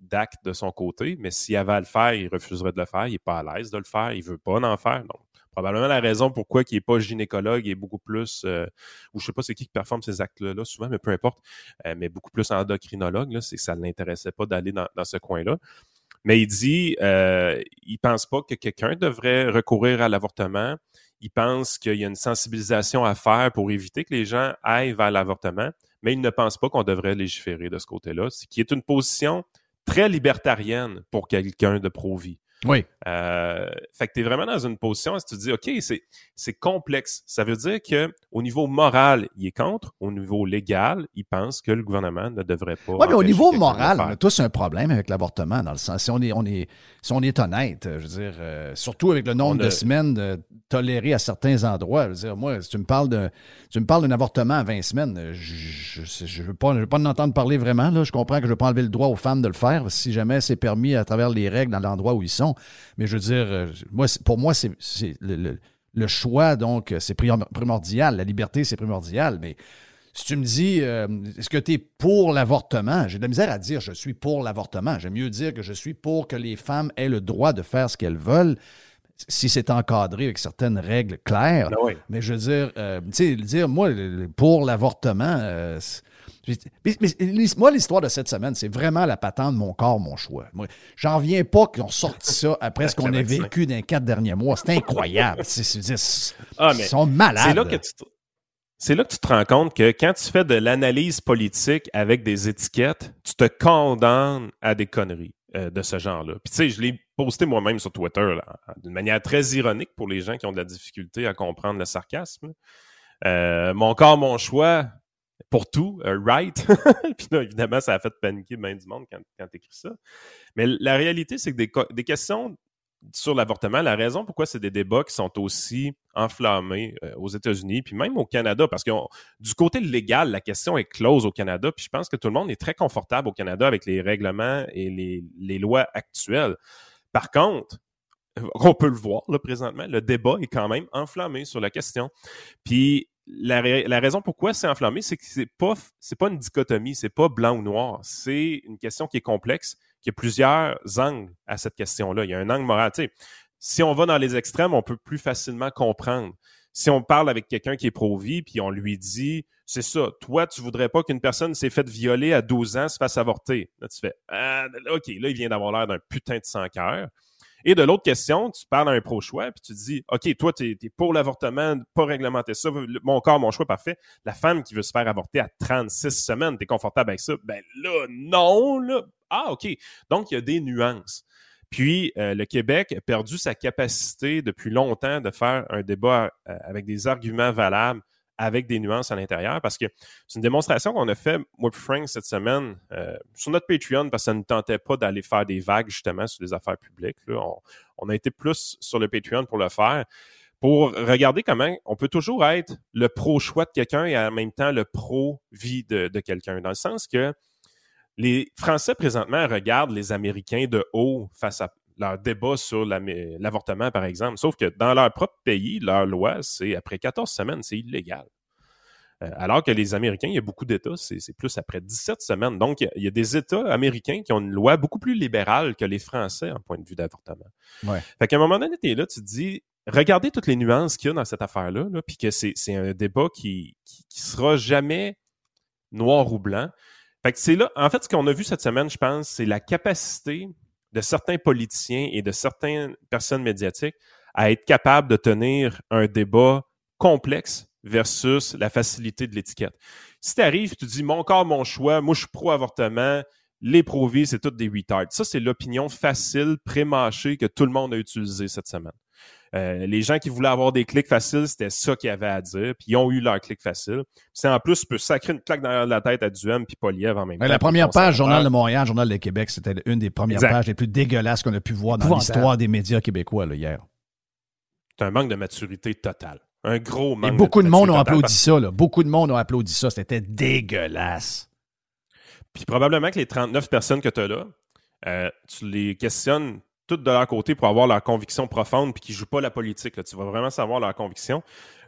d'acte de, son côté, mais s'il avait à le faire, il refuserait de le faire. Il n'est pas à l'aise de le faire, il ne veut pas en faire. Donc, probablement la raison pourquoi il n'est pas gynécologue et beaucoup plus, euh, ou je sais pas c'est qui qui performe ces actes-là souvent, mais peu importe, mais beaucoup plus endocrinologue, c'est ça ne l'intéressait pas d'aller dans, ce coin-là. Mais il dit, euh, il pense pas que quelqu'un devrait recourir à l'avortement il pense qu'il y a une sensibilisation à faire pour éviter que les gens aillent vers l'avortement, mais il ne pense pas qu'on devrait légiférer de ce côté-là, ce qui est une position très libertarienne pour quelqu'un de pro-vie. Oui. Euh, fait que tu es vraiment dans une position, si tu dis, OK, c'est complexe. Ça veut dire que au niveau moral, il est contre. Au niveau légal, il pense que le gouvernement ne devrait pas. Oui, mais au niveau moral, on a tous un problème avec l'avortement, dans le sens, si on est, on est, si on est honnête, je veux dire, euh, surtout avec le nombre de semaines tolérées à certains endroits. Je veux dire, moi, si tu me parles de, tu me parles d'un avortement à 20 semaines, je ne veux pas, je veux pas en entendre parler vraiment. Là. Je comprends que je ne veux pas enlever le droit aux femmes de le faire si jamais c'est permis à travers les règles dans l'endroit où ils sont. Mais je veux dire, euh, moi, pour moi, c'est le, choix, donc, c'est primordial. La liberté, c'est primordial. Mais si tu me dis, euh, est-ce que tu es pour l'avortement? J'ai de la misère à dire je suis pour l'avortement. J'aime mieux dire que je suis pour que les femmes aient le droit de faire ce qu'elles veulent si c'est encadré avec certaines règles claires. Ben mais je veux dire, euh, tu sais, dire, moi, pour l'avortement, moi, l'histoire de cette semaine, c'est vraiment la patente de mon corps, mon choix. J'en viens pas qu'on sorte ça après [LAUGHS] ce qu'on a vécu dans les quatre derniers mois. C'est incroyable. Ah, ils sont malades. C'est là que tu c'est là que tu te rends compte que quand tu fais de l'analyse politique avec des étiquettes, tu te condamnes à des conneries euh, de ce genre-là. Puis tu sais, je l'ai posté moi-même sur Twitter d'une manière très ironique pour les gens qui ont de la difficulté à comprendre le sarcasme. Euh, mon corps, mon choix, pour tout, right? [LAUGHS] puis là, évidemment, ça a fait paniquer bien du monde quand, tu écris ça. Mais la réalité, c'est que des, questions sur l'avortement, la raison pourquoi c'est des débats qui sont aussi enflammés euh, aux États-Unis, puis même au Canada, parce que du côté légal, la question est close au Canada, puis je pense que tout le monde est très confortable au Canada avec les règlements et les, lois actuelles. Par contre, on peut le voir là présentement, le débat est quand même enflammé sur la question. Puis la, la raison pourquoi c'est enflammé, c'est que c'est pas c'est pas une dichotomie, c'est pas blanc ou noir, c'est une question qui est complexe y a plusieurs angles à cette question-là. Il y a un angle moral. si on va dans les extrêmes, on peut plus facilement comprendre. Si on parle avec quelqu'un qui est pro-vie, puis on lui dit, c'est ça, toi, tu voudrais pas qu'une personne s'est faite violer à 12 ans se fasse avorter. Là, tu fais, ah, OK, là, il vient d'avoir l'air d'un putain de sans-cœur. Et de l'autre question, tu parles à un pro-choix, puis tu dis, OK, toi, tu es, pour l'avortement, pas réglementer ça, mon corps, mon choix, parfait. La femme qui veut se faire avorter à 36 semaines, tu es confortable avec ça? Ben là, non, là. Ah, OK. Donc, il y a des nuances. Puis, euh, le Québec a perdu sa capacité depuis longtemps de faire un débat euh, avec des arguments valables avec des nuances à l'intérieur parce que c'est une démonstration qu'on a fait, moi et Frank, cette semaine euh, sur notre Patreon parce que ça ne tentait pas d'aller faire des vagues justement sur les affaires publiques. On, a été plus sur le Patreon pour le faire pour regarder comment on peut toujours être le pro-choix de quelqu'un et en même temps le pro-vie de, quelqu'un. Dans le sens que les Français présentement regardent les Américains de haut face à leur débat sur l'avortement, par exemple. Sauf que dans leur propre pays, leur loi, c'est après 14 semaines, c'est illégal. Euh, alors que les Américains, il y a beaucoup d'États, c'est plus après 17 semaines. Donc, il y, a, des États américains qui ont une loi beaucoup plus libérale que les Français en point de vue d'avortement. Ouais. Fait qu'à un moment donné, tu es là, tu te dis, regardez toutes les nuances qu'il y a dans cette affaire-là, là, puis que c'est un débat qui, qui, qui, sera jamais noir ou blanc. Fait que c'est là, en fait, ce qu'on a vu cette semaine, je pense, c'est la capacité de certains politiciens et de certaines personnes médiatiques à être capables de tenir un débat complexe versus la facilité de l'étiquette. Si tu arrives, tu dis mon corps, mon choix, moi je suis pro-avortement, les pro-vie, c'est toutes des retards. Ça, c'est l'opinion facile, pré-mâchée que tout le monde a utilisée cette semaine. Euh, les gens qui voulaient avoir des clics faciles, c'était ça qu'ils avaient à dire, puis ils ont eu leur clic facile. C'est en plus, tu peux sacrer une claque dans la tête à Duhem puis Poliev en même temps. La première page, Journal de Montréal, Journal de Québec, c'était une des premières pages les plus dégueulasses qu'on a pu voir dans l'histoire des médias québécois hier. C'est un manque de maturité total. Un gros manque Et beaucoup de, monde ont applaudi ça. Là. Beaucoup de monde ont applaudi ça. C'était dégueulasse. Puis probablement que les 39 personnes que tu as là, euh, tu les questionnes toutes de leur côté pour avoir leur conviction profonde puis qui ne jouent pas la politique. Là. Tu vas vraiment savoir leur conviction.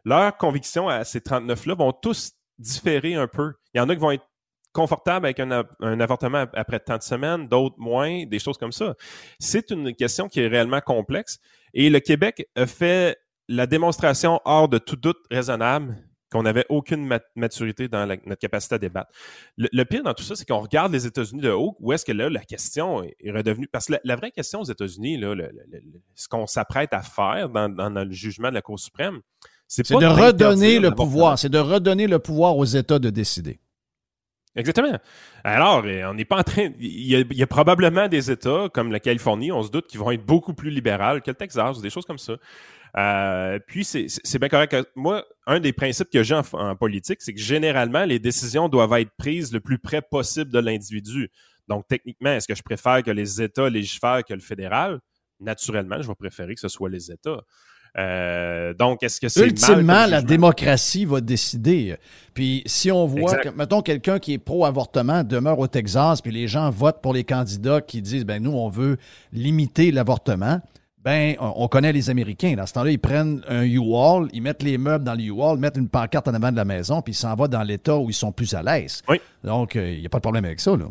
Leurs convictions à ces 39-là vont tous différer un peu. Il y en a qui vont être confortables avec un, avortement après tant de semaines, d'autres moins, des choses comme ça. C'est une question qui est réellement complexe. Et le Québec a fait la démonstration hors de tout doute raisonnable qu'on n'avait aucune maturité dans notre capacité à débattre. Le, pire dans tout ça, c'est qu'on regarde les États-Unis de haut, où est-ce que là, la question est, redevenue... Parce que la, vraie question aux États-Unis, là, ce qu'on s'apprête à faire dans, le jugement de la Cour suprême, c'est de redonner le pouvoir. C'est de redonner le pouvoir aux États de décider. Exactement. Alors, eh, on n'est pas en train. Il y, a, il y, a, probablement des États comme la Californie, on se doute, qui vont être beaucoup plus libérales que le Texas, ou des choses comme ça. Euh, puis c'est bien correct. Moi, un des principes que j'ai en, politique, c'est que généralement, les décisions doivent être prises le plus près possible de l'individu. Donc, techniquement, est-ce que je préfère que les États légifèrent que le fédéral? Naturellement, je vais préférer que ce soit les États. Euh, donc, est-ce que c'est Ultimement, la démocratie va décider. Puis, si on voit, que, mettons, quelqu'un qui est pro-avortement demeure au Texas, puis les gens votent pour les candidats qui disent, ben nous, on veut limiter l'avortement ben, on connaît les Américains. Dans ce temps-là, ils prennent un U-Haul, ils mettent les meubles dans le U-Haul, mettent une pancarte en avant de la maison, puis ils s'en vont dans l'État où ils sont plus à l'aise. Oui. Donc, il euh, n'y a pas de problème avec ça, là.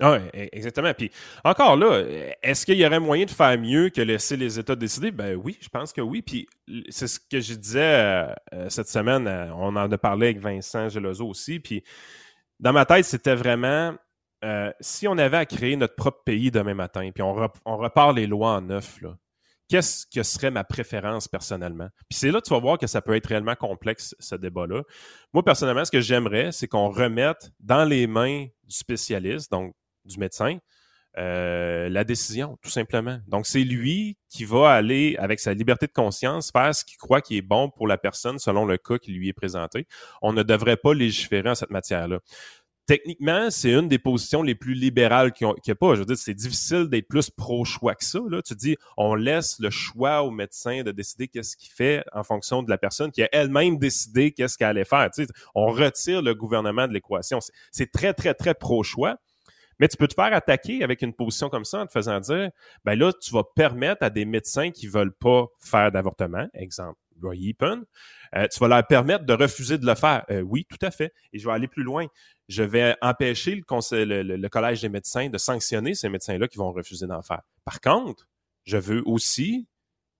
Oui, exactement. Puis encore là, est-ce qu'il y aurait moyen de faire mieux que laisser les États décider? Ben oui, je pense que oui. Puis c'est ce que je disais euh, euh, cette semaine. on en a parlé avec Vincent Gelozo aussi. Puis dans ma tête, c'était vraiment euh, si on avait à créer notre propre pays demain matin, puis on, repart les lois en neuf, qu'est-ce que serait ma préférence personnellement? Puis c'est là que tu vas voir que ça peut être réellement complexe, ce débat-là. Moi, personnellement, ce que j'aimerais, c'est qu'on remette dans les mains du spécialiste, donc du médecin, euh, la décision, tout simplement. Donc, c'est lui qui va aller, avec sa liberté de conscience, faire ce qu'il croit qui est bon pour la personne selon le cas qui lui est présenté. On ne devrait pas légiférer en cette matière-là. Techniquement, c'est une des positions les plus libérales qu'il n'y a pas. Je veux dire, c'est difficile d'être plus pro-choix que ça. Là. Tu dis, on laisse le choix au médecin de décider qu'est-ce qu'il fait en fonction de la personne qui a elle-même décidé qu'est-ce qu'elle allait faire. Tu sais, on retire le gouvernement de l'équation. C'est très, très, très pro-choix. Mais tu peux te faire attaquer avec une position comme ça en te faisant dire, ben là, tu vas permettre à des médecins qui veulent pas faire d'avortement, exemple euh, tu vas leur permettre de refuser de le faire. Euh, oui, tout à fait. Et je vais aller plus loin. Je vais empêcher le, le collège des médecins de sanctionner ces médecins-là qui vont refuser d'en faire. Par contre, je veux aussi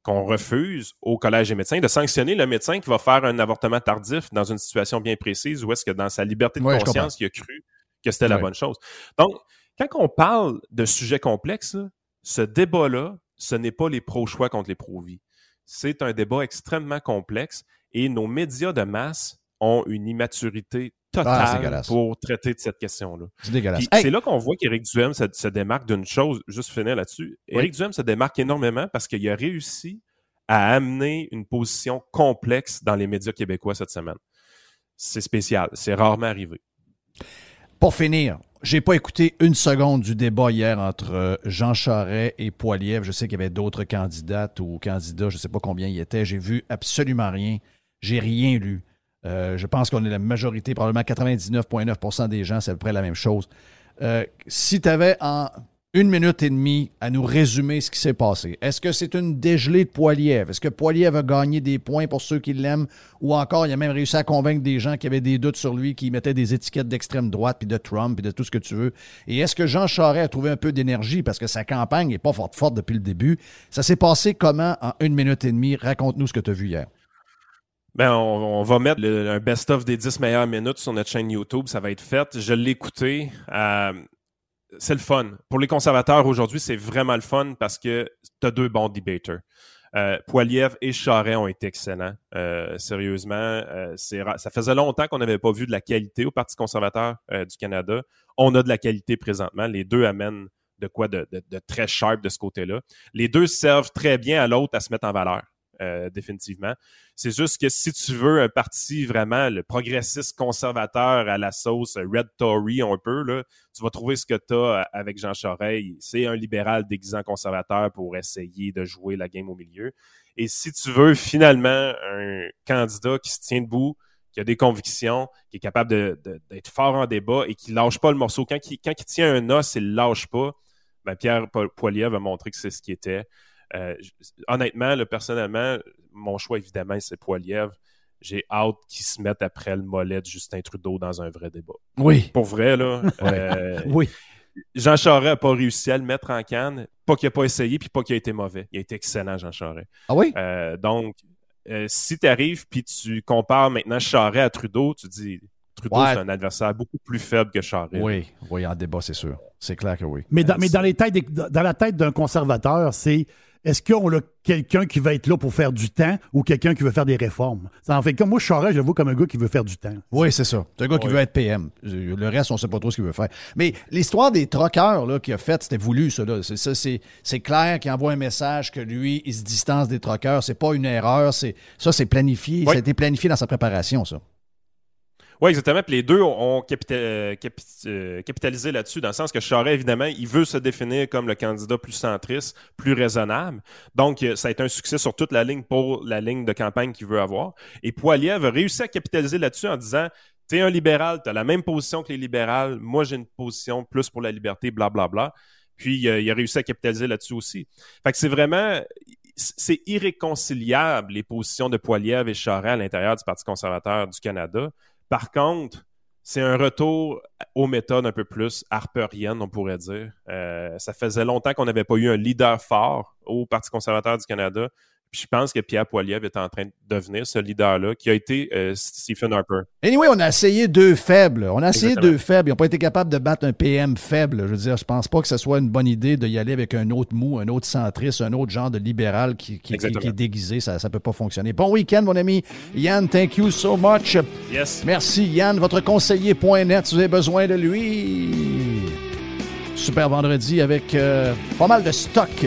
qu'on refuse au collège des médecins de sanctionner le médecin qui va faire un avortement tardif dans une situation bien précise ou est-ce que dans sa liberté de conscience, il a cru que c'était la bonne chose. Donc, quand on parle de sujets complexes, ce débat-là, ce n'est pas les pro-choix contre les pro-vie. C'est un débat extrêmement complexe et nos médias de masse ont une immaturité ah, totale pour traiter de cette question-là. C'est dégueulasse. C'est là qu'on voit qu'Éric Duhem se, démarque d'une chose, juste finir là-dessus. Éric Duhem se démarque énormément parce qu'il a réussi à amener une position complexe dans les médias québécois cette semaine. C'est spécial. C'est rarement arrivé. Pour finir, j'ai pas écouté une seconde du débat hier entre euh, Jean Charest et Poiliev. Je sais qu'il y avait d'autres candidates ou candidats, je sais pas combien il y était. J'ai vu absolument rien. J'ai rien lu. Euh, je pense qu'on est la majorité, probablement 99,9% des gens, c'est à peu près la même chose. Euh, si tu avais en une minute et demie à nous résumer ce qui s'est passé. Est-ce que c'est une dégelée de Poiliev? Est-ce que Poiliev a gagné des points pour ceux qui l'aiment? Ou encore, il a même réussi à convaincre des gens qui avaient des doutes sur lui, qui mettaient des étiquettes d'extrême droite, puis de Trump, puis de tout ce que tu veux? Et est-ce que Jean Charest a trouvé un peu d'énergie parce que sa campagne n'est pas forte forte depuis le début? Ça s'est passé comment en une minute et demie? Raconte-nous ce que tu as vu hier. Ben, on, va mettre un best-of des 10 meilleures minutes sur notre chaîne YouTube. Ça va être fait. Je l'ai écouté. Euh, c'est le fun. Pour les conservateurs aujourd'hui, c'est vraiment le fun parce que tu as deux bons debaters. Euh, et Charret ont été excellents. Euh, sérieusement, euh, ça faisait longtemps qu'on n'avait pas vu de la qualité au Parti conservateur euh, du Canada. On a de la qualité présentement. Les deux amènent de quoi de, de très sharp de ce côté-là. Les deux servent très bien à l'autre à se mettre en valeur. Euh, définitivement. C'est juste que si tu veux un parti vraiment le progressiste conservateur à la sauce Red Tory un peu, là, tu vas trouver ce que tu as euh, avec Jean Charest. C'est un libéral déguisant conservateur pour essayer de jouer la game au milieu. Et si tu veux finalement un candidat qui se tient debout, qui a des convictions, qui est capable d'être fort en débat et qui lâche pas le morceau. Quand il, tient un os, il le lâche pas. Ben Pierre Poilier va montrer que c'est ce qui était. Euh, honnêtement, personnellement, mon choix, évidemment, c'est Poiliev. J'ai hâte qu'ils se mettent après le mollet de Justin Trudeau dans un vrai débat. Oui. Pour vrai, là. [LAUGHS] Euh, oui. Jean Charest n'a pas réussi à le mettre en canne. Pas qu'il n'a pas essayé, puis pas qu'il a été mauvais. Il a été excellent, Jean Charest. Ah oui? Euh, donc, si tu arrives puis tu compares maintenant Charest à Trudeau, tu dis Trudeau, c'est un adversaire beaucoup plus faible que Charest. Oui, oui, en débat, c'est sûr. C'est clair que oui. Mais dans, mais dans, les têtes dans la tête d'un conservateur, c'est est-ce qu'on a quelqu'un qui va être là pour faire du temps ou quelqu'un qui veut faire des réformes? Ça en fait comme moi, je je le vois comme un gars qui veut faire du temps. Oui, c'est ça. C'est un gars qui veut être PM. Le reste, on ne sait pas trop ce qu'il veut faire. Mais l'histoire des troqueurs qu'il a faite, c'était voulu, ça. C'est clair qu'il envoie un message que lui, il se distance des troqueurs. C'est pas une erreur. Ça, c'est planifié. Ça a été planifié dans sa préparation, ça. Oui, exactement. Puis les deux ont euh, euh, capitalisé là-dessus, dans le sens que Charest, évidemment, il veut se définir comme le candidat plus centriste, plus raisonnable. Donc, euh, ça a été un succès sur toute la ligne pour la ligne de campagne qu'il veut avoir. Et Poiliev a réussi à capitaliser là-dessus en disant T'es un libéral, t'as la même position que les libérales, moi j'ai une position plus pour la liberté, blablabla. Bla, bla. Puis il a réussi à capitaliser là-dessus aussi. Fait que c'est vraiment c'est irréconciliable les positions de Poiliev et Charest à l'intérieur du Parti conservateur du Canada. Par contre, c'est un retour aux méthodes un peu plus harperiennes, on pourrait dire. Euh, ça faisait longtemps qu'on n'avait pas eu un leader fort au Parti conservateur du Canada je pense que Pierre Poilievre est en train de devenir ce leader-là, qui a été euh, Stephen Harper. Anyway, on a essayé deux faibles. On a essayé deux faibles. Ils n'ont pas été capables de battre un PM faible. Je veux dire, je pense pas que ce soit une bonne idée d'y aller avec un autre mou, un autre centriste, un autre genre de libéral qui, est déguisé. Ça ne peut pas fonctionner. Bon week-end, mon ami. Yann, thank you so much. Yes. Merci, Yann. Votre conseiller.net, si vous avez besoin de lui. Super vendredi avec euh, pas mal de stock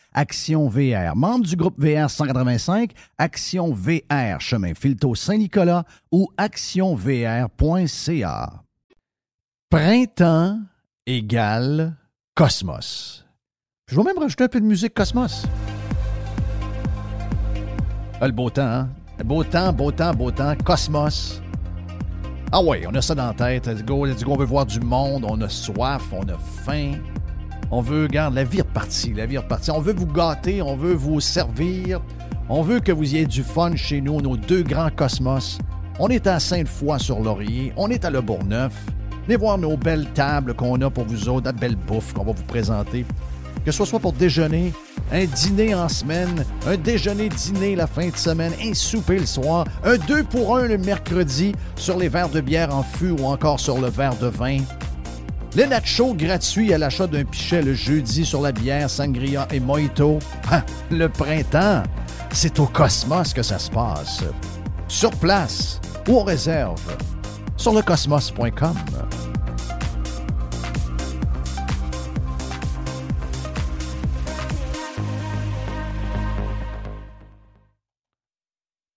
Action VR, membre du groupe VR 185, Action VR, chemin Filto Saint-Nicolas ou actionvr.ca. Printemps égale Cosmos. Je vais même rajouter un peu de musique Cosmos. Ah, le beau temps, hein? Beau temps, beau temps, beau temps, Cosmos. Ah ouais, on a ça dans la tête. Let's go, let's go, on veut voir du monde, on a soif, on a faim. On veut, regarde, la vie repartie, la vie repartie. On veut vous gâter, on veut vous servir. On veut que vous ayez du fun chez nous, nos deux grands cosmos. On est à Sainte-Foy sur Laurier, on est à Le Bourgneuf. Venez voir nos belles tables qu'on a pour vous autres, notre belle bouffe qu'on va vous présenter. Que ce soit pour déjeuner, un dîner en semaine, un déjeuner-dîner la fin de semaine, un souper le soir, un deux pour un le mercredi sur les verres de bière en fût ou encore sur le verre de vin. Les nachos gratuits à l'achat d'un pichet le jeudi sur la bière, sangria et mojito. Ah, le printemps, c'est au Cosmos que ça se passe. Sur place ou on réserve sur lecosmos.com.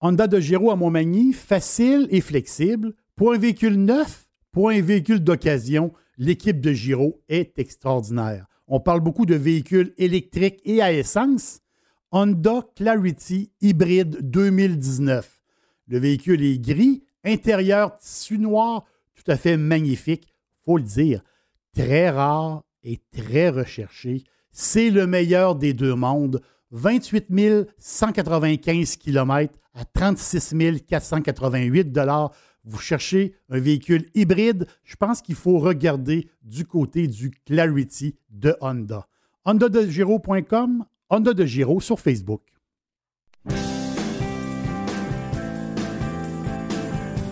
Honda de Giro à Montmagny, facile et flexible. Pour un véhicule neuf, pour un véhicule d'occasion, l'équipe de Giro est extraordinaire. On parle beaucoup de véhicules électriques et à essence. Honda Clarity Hybride 2019. Le véhicule est gris, intérieur tissu noir, tout à fait magnifique, faut le dire. Très rare et très recherché. C'est le meilleur des deux mondes. 28 195 km à 36 488 Vous cherchez un véhicule hybride, je pense qu'il faut regarder du côté du Clarity de Honda. HondaDeGiro.com, Honda de Giro sur Facebook.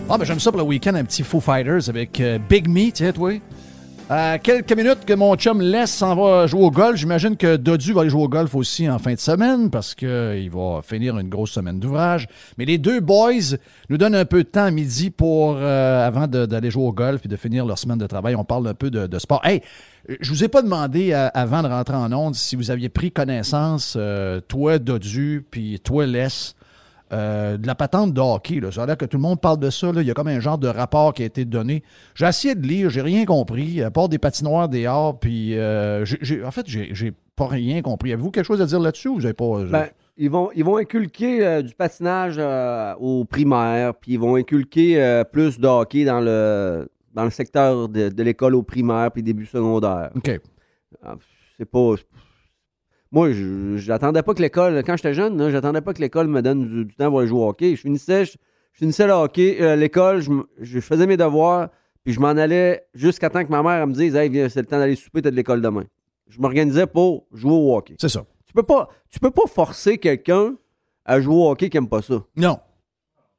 Ah, ben j'aime ça pour le week-end, un petit Foo Fighters avec euh, Big Me, tu sais, toi? Euh, quelques minutes que mon chum laisse s'en va jouer au golf. J'imagine que Dodu va aller jouer au golf aussi en fin de semaine parce qu'il va finir une grosse semaine d'ouvrage. Mais les deux boys nous donnent un peu de temps à midi pour, euh, avant d'aller jouer au golf et de finir leur semaine de travail. On parle un peu de, sport. Hey, je vous ai pas demandé avant de rentrer en onde si vous aviez pris connaissance, toi Dodu, puis toi Les, euh, de la patente de hockey. Là. Ça a l'air que tout le monde parle de ça. Là. Il y a comme un genre de rapport qui a été donné. J'ai essayé de lire, j'ai rien compris, à part des patinoires, des arts, puis euh, en fait, j'ai pas rien compris. Avez-vous quelque chose à dire là-dessus ou vous n'avez pas. Euh, ben, ils, vont, ils vont inculquer du patinage aux primaires, puis ils vont inculquer plus de hockey dans le, dans le secteur de, de l'école aux primaires, puis début secondaire. OK. Ah, c'est pas, moi, j'attendais pas que l'école, quand j'étais jeune, j'attendais pas que l'école me donne du, temps pour aller jouer au hockey. Je finissais, je, finissais le hockey, euh, l'école, je, faisais mes devoirs, puis je m'en allais jusqu'à temps que ma mère me dise Hey, c'est le temps d'aller souper, t'as de l'école demain. Je m'organisais pour jouer au hockey. C'est ça. Tu peux pas, tu peux pas forcer quelqu'un à jouer au hockey qui aime pas ça. Non.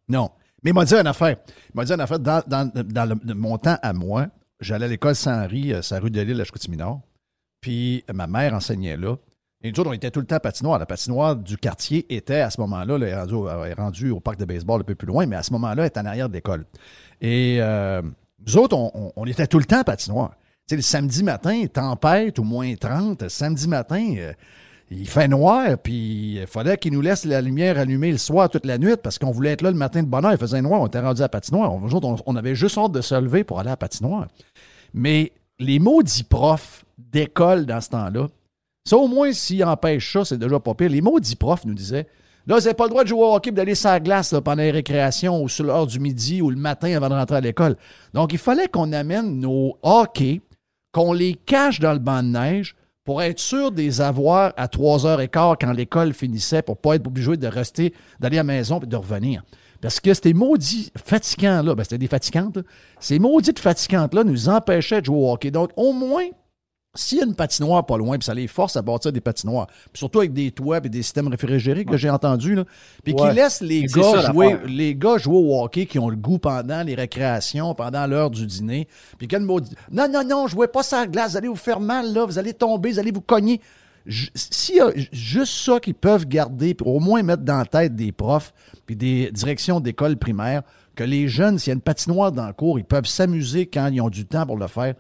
Non. Mais il m'a dit une affaire. Il m'a dit une affaire. Dans, dans, mon temps à moi, j'allais à l'école Saint-Henri, euh, sa rue de l'île à Chicoutimi-Nord. Puis ma mère enseignait là. Et nous autres, on était tout le temps à patinoire. La patinoire du quartier était à ce moment-là, elle est rendue, au parc de baseball un peu plus loin, mais à ce moment-là, elle est en arrière de l'école. Et euh, nous autres, on, était tout le temps à patinoire. Tu sais, le samedi matin, tempête ou moins 30, samedi matin, euh, il fait noir, puis il fallait qu'il nous laisse la lumière allumée le soir toute la nuit parce qu'on voulait être là le matin de bonne heure. Il faisait noir, on était rendu à patinoire. On, on, on avait juste hâte de se lever pour aller à patinoire. Mais les maudits profs d'école dans ce temps-là, ça au moins, s'ils empêchent ça, c'est déjà pas pire. Les maudits profs nous disaient Là, vous n'avez pas le droit de jouer au hockey et d'aller sur la glace pendant les récréations ou sur l'heure du midi ou le matin avant de rentrer à l'école. Donc, il fallait qu'on amène nos hockey, qu'on les cache dans le banc de neige pour être sûr de les avoir à 3h15 quand l'école finissait pour ne pas être obligé de rester, d'aller à la maison et de revenir. Parce que ces maudits fatigants-là, ben c'était des fatigantes, ces maudites fatigantes-là nous empêchaient de jouer au hockey. Donc, au moins, s'il y a une patinoire pas loin, puis ça les force à bâtir des patinoires, puis surtout avec des toits et des systèmes réfrigérés que j'ai entendu, puis qui laissent les gars, jouer, les gars jouer au hockey qui ont le goût pendant les récréations, pendant l'heure du dîner, puis quel mot dit Non, non, non, jouez pas ça glace, vous allez vous faire mal, là, vous allez tomber, vous allez vous cogner. S'il y a juste ça qu'ils peuvent garder, pour au moins mettre dans la tête des profs, puis des directions d'école primaire, que les jeunes, s'il y a une patinoire dans le cours, ils peuvent s'amuser quand ils ont du temps pour le faire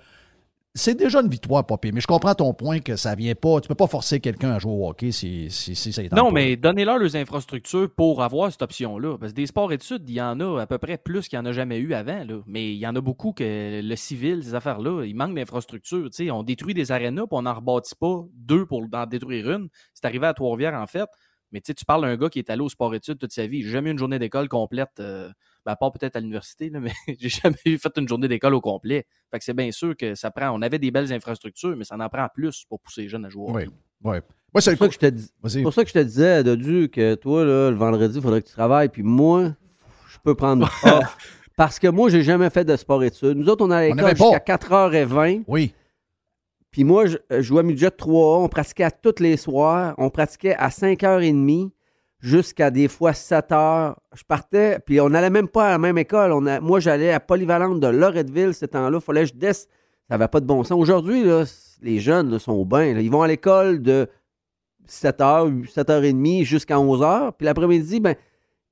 c'est déjà une victoire, Popé. Mais je comprends ton point que ça vient pas. Tu peux pas forcer quelqu'un à jouer au hockey si, si, si ça est Non, mais donnez-leur les infrastructures pour avoir cette option-là. Parce que des sports études, il y en a à peu près plus qu'il n'y en a jamais eu avant. Là. Mais il y en a beaucoup que le civil, ces affaires-là, il manque d'infrastructures. On détruit des arénas, puis on n'en rebâtit pas deux pour en détruire une. C'est arrivé à Trois-Rivières, en fait. Mais tu parles d'un gars qui est allé au sport études toute sa vie. J'ai jamais eu une journée d'école complète. Euh, ben, à part peut-être à l'université, [LAUGHS] mais j'ai jamais fait une journée d'école au complet. Fait que c'est bien sûr que ça prend. On avait des belles infrastructures, mais ça en prend plus pour pousser les jeunes à jouer. Oui, oui. c'est pour, ça que je pour ça que je te disais, Dodu, que toi, là, le vendredi, il faudrait que tu travailles, puis moi, je peux prendre [LAUGHS] Parce que moi, j'ai jamais fait de sport-études. Nous autres, on allait à l'école jusqu'à 4h20. Oui. Puis moi, je, jouais à midget 3 on pratiquait à tous les soirs. On pratiquait à 5h30 jusqu'à des fois 7 heures. Je partais, puis on n'allait même pas à la même école. On a, moi, j'allais à Polyvalente de Loretteville ce temps-là. Fallait que je descende. Ça n'avait pas de bon sens. Aujourd'hui, les jeunes sont au bain. Ils vont à l'école de 7 h, 7h30 jusqu'à 11 h. Puis l'après-midi, ben,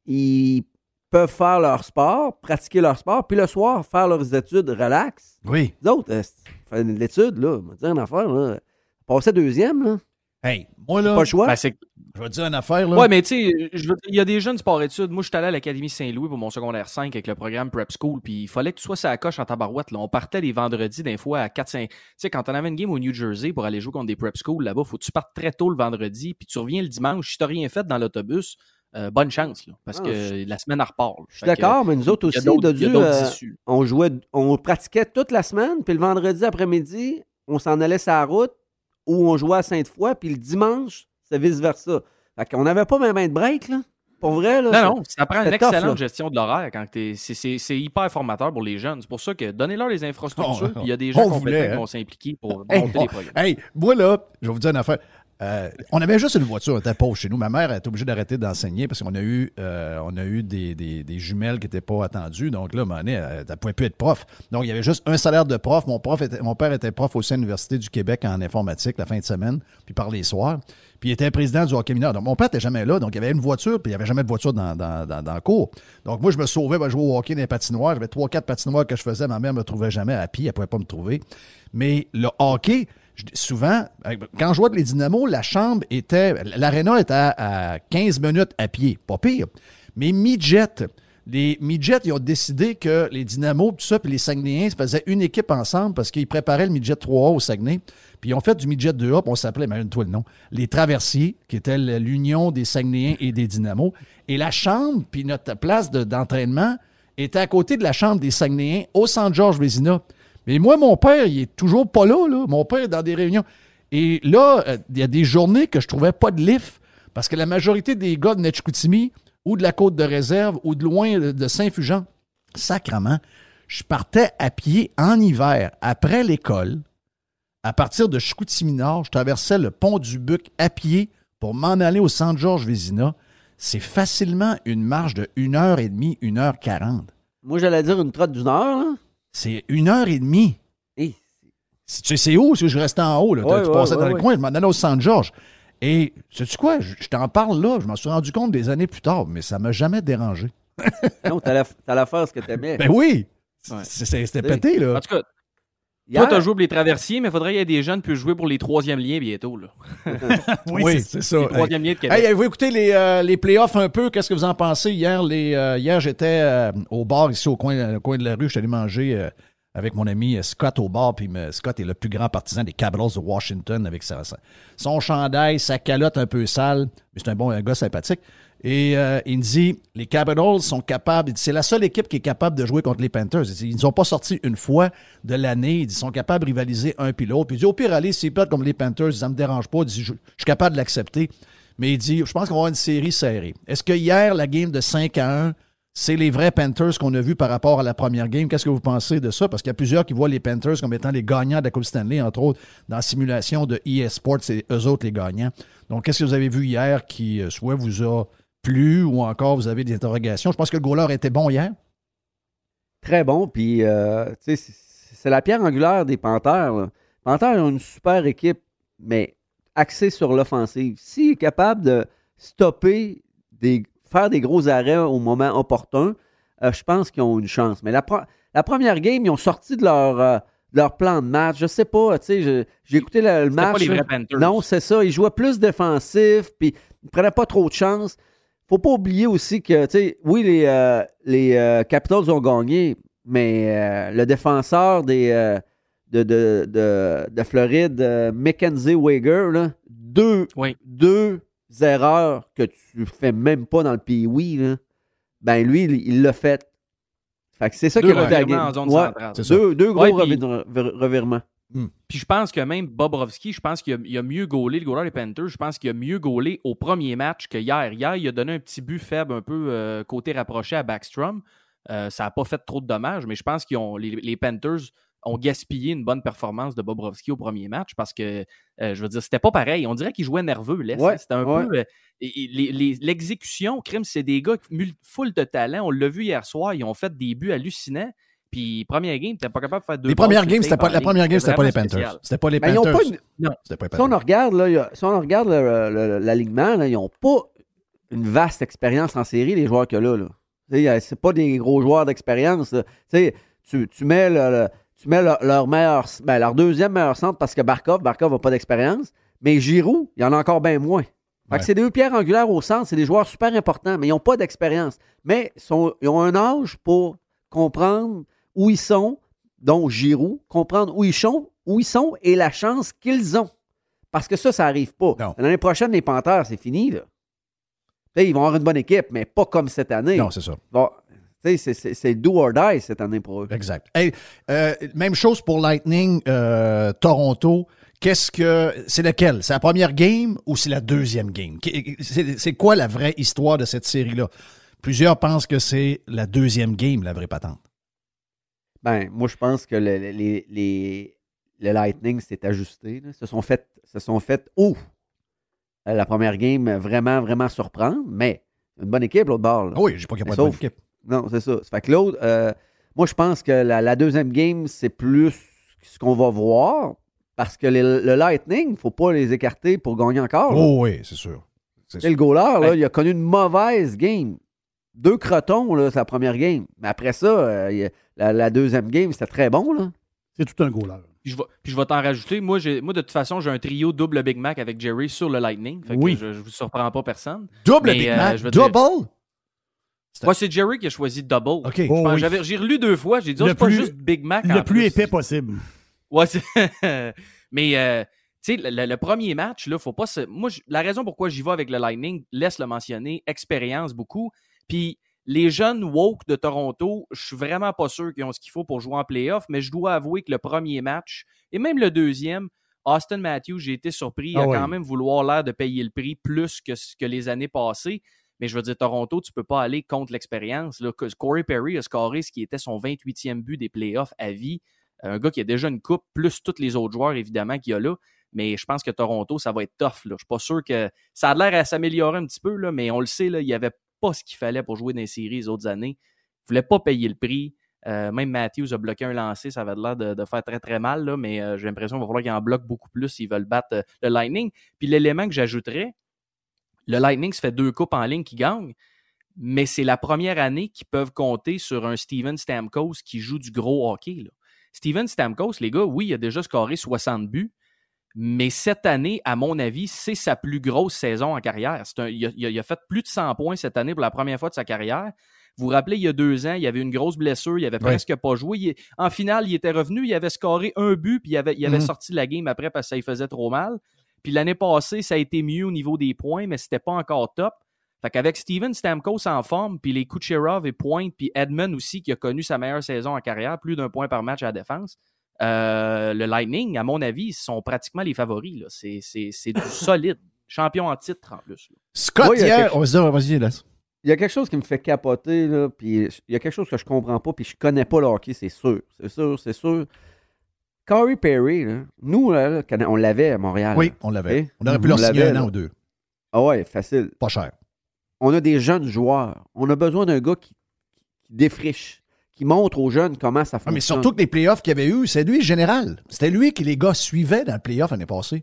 ils peuvent faire leur sport, pratiquer leur sport, puis le soir, faire leurs études relax. Oui. Les autres, euh, l'étude, là, on va dire une affaire, là. Passer deuxième, là. Hey, moi, là. Pas le choix? Ben, je vais te dire une affaire, là. Ouais, mais tu sais, il y a des jeunes sport-études. Moi, je suis allé à l'Académie Saint-Louis pour mon secondaire 5 avec le programme Prep School, puis il fallait que tu sois sa coche en tabarouette. Là. On partait les vendredis, des fois, à 4-5. Tu sais, quand on avait une game au New Jersey pour aller jouer contre des Prep School là-bas, faut que tu partes très tôt le vendredi, puis tu reviens le dimanche. Si t'as rien fait dans l'autobus, euh, bonne chance, là, parce ah, que la semaine en repart. Je suis d'accord, mais nous autres aussi, de Dieu, euh, on jouait, on pratiquait toute la semaine, puis le vendredi après-midi, on s'en allait sur la route, où on jouait à Sainte-Foy, puis le dimanche, c'est vice-versa. Fait qu'on n'avait pas même de break, là. Pour vrai, là. Non, non, ça prend une excellente gestion de l'horaire quand c'est hyper formateur pour les jeunes. C'est pour ça que donnez-leur les infrastructures. il y a des gens qui vont s'impliquer pour monter les programmes. Hey, moi, là, je vais vous dire une affaire. Euh, on avait juste une voiture, était pas chez nous. Ma mère était obligée d'arrêter d'enseigner parce qu'on a eu, euh, on a eu des, jumelles qui n'étaient pas attendues. Donc là, elle ne pouvait plus être prof. Donc il y avait juste un salaire de prof. Mon, prof mon père était prof aussi à l'Université du Québec en informatique la fin de semaine, puis par les soirs. Puis il était président du hockey mineur. Donc mon père n'était jamais là. Donc il y avait une voiture, puis il n'y avait jamais de voiture dans, dans, dans, le cours. Donc moi, je me sauvais, je jouer au hockey dans les patinoires. J'avais trois, quatre patinoires que je faisais. Ma mère ne me trouvait jamais à pied. Elle ne pouvait pas me trouver. Mais le hockey, souvent, quand je jouais les Dynamos, la chambre était. L'aréna était à, 15 minutes à pied. Pas pire. Mais midget, les midgets, ils ont décidé que les Dynamos, tout ça, puis les Saguenayens se faisaient une équipe ensemble parce qu'ils préparaient le midget 3A au Saguenay. Puis ils ont fait du midget 2A, puis on s'appelait, imagine-toi le nom, les Traversiers, qui était l'union des Saguenayens et des Dynamos. Et la chambre, puis notre place d'entraînement était à côté de la chambre des Saguenayens au Centre-Georges-Vézina. Mais moi, mon père, il est toujours pas là, là. Mon père est dans des réunions. Et là, euh, il y a des journées que je trouvais pas de lift parce que la majorité des gars de Netchkoutimi ou de la côte de réserve ou de loin de Saint-Fulgent, sacrement, je partais à pied en hiver après l'école. À partir de Chicoutimi-Nord, je traversais le pont du Buc à pied pour m'en aller au centre Georges Vézina. C'est facilement une marche de 1h30, 1h40. Moi, j'allais dire une trotte d'une heure, là. C'est une heure et demie. Tu sais, c'est où? Si je restais en haut, là. tu passais dans le coin, je m'en allais au Centre-Georges. Et, sais-tu quoi? Je, t'en parle là, je m'en suis rendu compte des années plus tard, mais ça m'a jamais dérangé. non, t'allais faire ce que t'aimais. Ben oui! C'était pété, là. En tout cas, Toi, tu as joué pour les traversiers, mais il faudrait qu'il y ait des jeunes qui puissent jouer pour les troisièmes liens bientôt. Là. [LAUGHS] oui, c'est ça. Les troisième liens de Québec. Hey, vous écoutez les, euh, les playoffs un peu? Qu'est-ce que vous en pensez? Hier, les, euh, hier j'étais euh, au bar ici au coin, coin de la rue. Je suis allé manger avec mon ami Scott au bar. Puis Scott est le plus grand partisan des Capitals de Washington avec sa, son chandail, sa calotte un peu sale. Mais c'est un bon un gars sympathique. Et euh, il me dit, les Capitals sont capables, c'est la seule équipe qui est capable de jouer contre les Panthers. Ils ne pas sortis une fois de l'année. Ils sont capables de rivaliser un puis l'autre. Puis il dit, au pire, allez, s'ils perdent comme les Panthers, ça ne me dérange pas. Je, suis capable de l'accepter. Mais il dit, je pense qu'on va avoir une série serrée. Est-ce que hier, la game de 5 à 1, c'est les vrais Panthers qu'on a vus par rapport à la première game? Qu'est-ce que vous pensez de ça? Parce qu'il y a plusieurs qui voient les Panthers comme étant les gagnants de la Coupe Stanley, entre autres, dans la simulation de ES Sports, c'est eux autres les gagnants. Donc, qu'est-ce que vous avez vu hier qui, euh, soit vous a plus ou encore vous avez des interrogations? Je pense que le goaler était bon hier. Très bon, puis euh, c'est la pierre angulaire des Panthers. Les Panthers ont une super équipe, mais axée sur l'offensive. S'il est capable de stopper, des, faire des gros arrêts au moment opportun, euh, je pense qu'ils ont une chance. Mais la, la, première game, ils ont sorti de leur, euh, leur plan de match. Je sais pas, tu sais, j'ai écouté le, match. Pas les vrais Panthers. Non, c'est ça. Ils jouaient plus défensif, puis ils prenaient pas trop de chance faut pas oublier aussi que, tu sais, oui, les, euh, les euh, Capitals ont gagné, mais euh, le défenseur des, de, de, de, Floride, Mackenzie Wager, deux, deux erreurs que tu fais même pas dans le pays, oui, ben lui, il l'a fait. Fait que c'est ça qui a la game. deux, deux, gros revirements. Hmm. Puis je pense que même Bobrovski, je pense qu'il a, mieux gaulé, le goaler des Panthers, je pense qu'il a mieux gaulé au premier match que hier. Hier, il a donné un petit but faible, un peu euh, côté rapproché à Backstrom. Euh, ça n'a pas fait trop de dommages, mais je pense que les, Panthers ont gaspillé une bonne performance de Bobrovski au premier match parce que, euh, je veux dire, c'était pas pareil. On dirait qu'il jouait nerveux. c'était un peu. L'exécution, crime, c'est des gars full de talent. On l'a vu hier soir, ils ont fait des buts hallucinants. Puis, première game, tu pas capable de faire deux Les premières games, c'était pas, la première game, c'était pas les Panthers. C'était pas les Panthers. Pas Non. Pas les Panthers. Si on regarde, là, si on regarde l'alignement, ils n'ont pas une vaste expérience en série, les joueurs qu'il y a là. C'est pas des gros joueurs d'expérience. Tu, tu mets, le, tu mets leur, meilleur, ben, leur deuxième meilleur centre parce que Barkov, Barkov n'a pas d'expérience. Mais Giroud, il y en a encore bien moins. Fait que c'est deux pierres angulaires au centre, c'est des joueurs super importants, mais ils n'ont pas d'expérience. Mais sont, ils ont un âge pour comprendre où ils sont, dont Giroud, comprendre où ils sont, où ils sont et la chance qu'ils ont. Parce que ça, ça n'arrive pas. L'année prochaine, les Panthers, c'est fini. Là. ils vont avoir une bonne équipe, mais pas comme cette année. Non, c'est ça. c'est do or die cette année pour eux. Exact. Euh, même chose pour Lightning euh, Toronto. Qu'est-ce que. C'est lequel? C'est la première game ou c'est la deuxième game? C'est quoi la vraie histoire de cette série-là? Plusieurs pensent que c'est la deuxième game, la vraie patente. Ben, moi, je pense que le, les, les, le Lightning s'est ajusté. Là. Se sont fait, se sont fait oh, la première game vraiment, vraiment surprendre, mais une bonne équipe, l'autre bord. Là. Oui, j'ai pas qu'il n'y a pas de bonne équipe. Non, c'est ça. fait que l'autre, euh, moi, je pense que la, deuxième game, c'est plus ce qu'on va voir parce que le Lightning, il ne faut pas les écarter pour gagner encore. Oh oui, c'est sûr. Et le goaler, là, il a connu une mauvaise game. Deux crotons, là, sa première game. Mais après ça, euh, la, deuxième game, c'était très bon. Là. C'est tout un goal Puis je vais, je vais t'en rajouter. Moi, moi, de toute façon, j'ai un trio double Big Mac avec Jerry sur le Lightning. oui. je ne vous surprends pas personne. Double Big euh, Mac? double? Moi, c'est Jerry qui a choisi double. OK. Oh, j'ai relu deux fois. J'ai dit, oh, c'est pas juste Big Mac. Le plus épais possible. Ouais, [LAUGHS] Mais, euh, tu sais, le, premier match, là, faut pas se... Moi, la raison pourquoi j'y vais avec le Lightning, laisse le mentionner, expérience beaucoup. Puis les jeunes woke de Toronto, je suis vraiment pas sûr qu'ils ont ce qu'il faut pour jouer en playoff, mais je dois avouer que le premier match, et même le deuxième, Austin Matthews, j'ai été surpris. Il ah a quand même vouloir l'air de payer le prix plus que, que les années passées. Mais je veux dire, Toronto, tu peux pas aller contre l'expérience. Corey Perry a scoré ce qui était son 28e but des playoffs à vie. Un gars qui a déjà une coupe, plus tous les autres joueurs, évidemment, qu'il y a là. Mais je pense que Toronto, ça va être tough. Là. Je suis pas sûr que. Ça a l'air à s'améliorer un petit peu, là, mais on le sait, là, il y avait pas ce qu'il fallait pour jouer dans les séries les autres années. Il ne voulait pas payer le prix. Euh, même Matthews a bloqué un lancer, ça avait l'air de, faire très très mal, là, mais euh, j'ai l'impression qu'il va falloir qu'il en bloque beaucoup plus s'ils veulent battre euh, le Lightning. Puis l'élément que j'ajouterais, le Lightning se fait deux coupes en ligne qui gagnent, mais c'est la première année qu'ils peuvent compter sur un Steven Stamkos qui joue du gros hockey. Steven Stamkos, les gars, oui, il a déjà scoré 60 buts, mais cette année, à mon avis, c'est sa plus grosse saison en carrière. il, a, fait plus de 100 points cette année pour la première fois de sa carrière. Vous vous rappelez, il y a deux ans, il y avait une grosse blessure, il avait presque pas joué. en finale, il était revenu, il avait scoré un but, puis il avait, il avait mm-hmm. sorti de la game après parce que ça lui faisait trop mal. Puis l'année passée, ça a été mieux au niveau des points, mais c'était pas encore top. Fait qu'avec Steven Stamkos en forme, puis les Kucherov et Pointe, puis Edmund aussi, qui a connu sa meilleure saison en carrière, plus d'un point par match à la défense, euh, le Lightning, à mon avis, sont pratiquement les favoris. C'est du [LAUGHS] solide. Champion en titre, en plus. Scott, hier, vas-y, laisse. Il y a quelque chose qui me fait capoter, là, puis il y a quelque chose que je comprends pas, puis je connais pas le hockey, c'est sûr. C'est sûr, c'est sûr. Corey Perry, nous, on l'avait à Montréal. Oui, on l'avait. On aurait pu leur signer un an ou deux. Ah ouais, facile. Pas cher. On a des jeunes joueurs. On a besoin d'un gars qui, défriche, qui montre aux jeunes comment ça fonctionne. mais surtout que les playoffs qu'il y avait eu, c'est lui général. C'était lui que les gars suivaient dans le playoff l'année passée.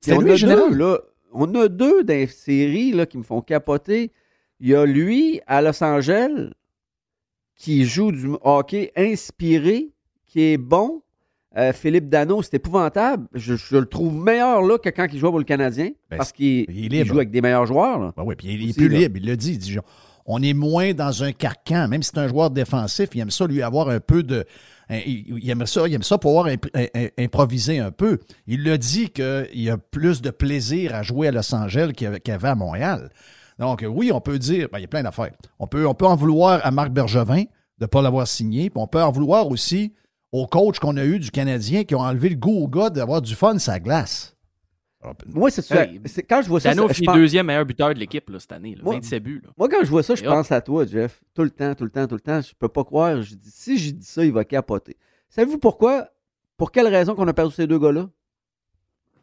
C'était lui général. là, on a deux dans séries là, qui me font capoter. Il y a lui à Los Angeles qui joue du hockey inspiré, qui est bon. Euh, Philippe Dano, c'est épouvantable. Je, le trouve meilleur là que quand il joue pour le Canadien ben, parce qu'il joue avec des meilleurs joueurs. Ben oui, puis il, est plus libre. Il l'a dit, il dit on est moins dans un carcan. Même si c'est un joueur défensif, il aime ça lui avoir un peu de. Il aime ça, il aime ça pouvoir improviser un peu. Il l'a dit qu'il y a plus de plaisir à jouer à Los Angeles qu'il y avait à Montréal. Donc, oui, on peut dire, ben, il y a plein d'affaires. On peut, on peut en vouloir à Marc Bergevin de ne pas l'avoir signé, puis on peut en vouloir aussi aux coachs qu'on a eu du Canadien qui ont enlevé le goût au gars d'avoir du fun sa glace. Moi, c'est quand je vois ça. Dano deuxième meilleur buteur de l'équipe cette année, là, 27 buts. Moi, quand je vois ça, je pense à toi, Jeff. Tout le temps, tout le temps, tout le temps. Je peux pas croire. Je dis, si j'ai dit ça, il va capoter. Savez-vous pourquoi? Pour quelle raison qu'on a perdu ces deux gars-là?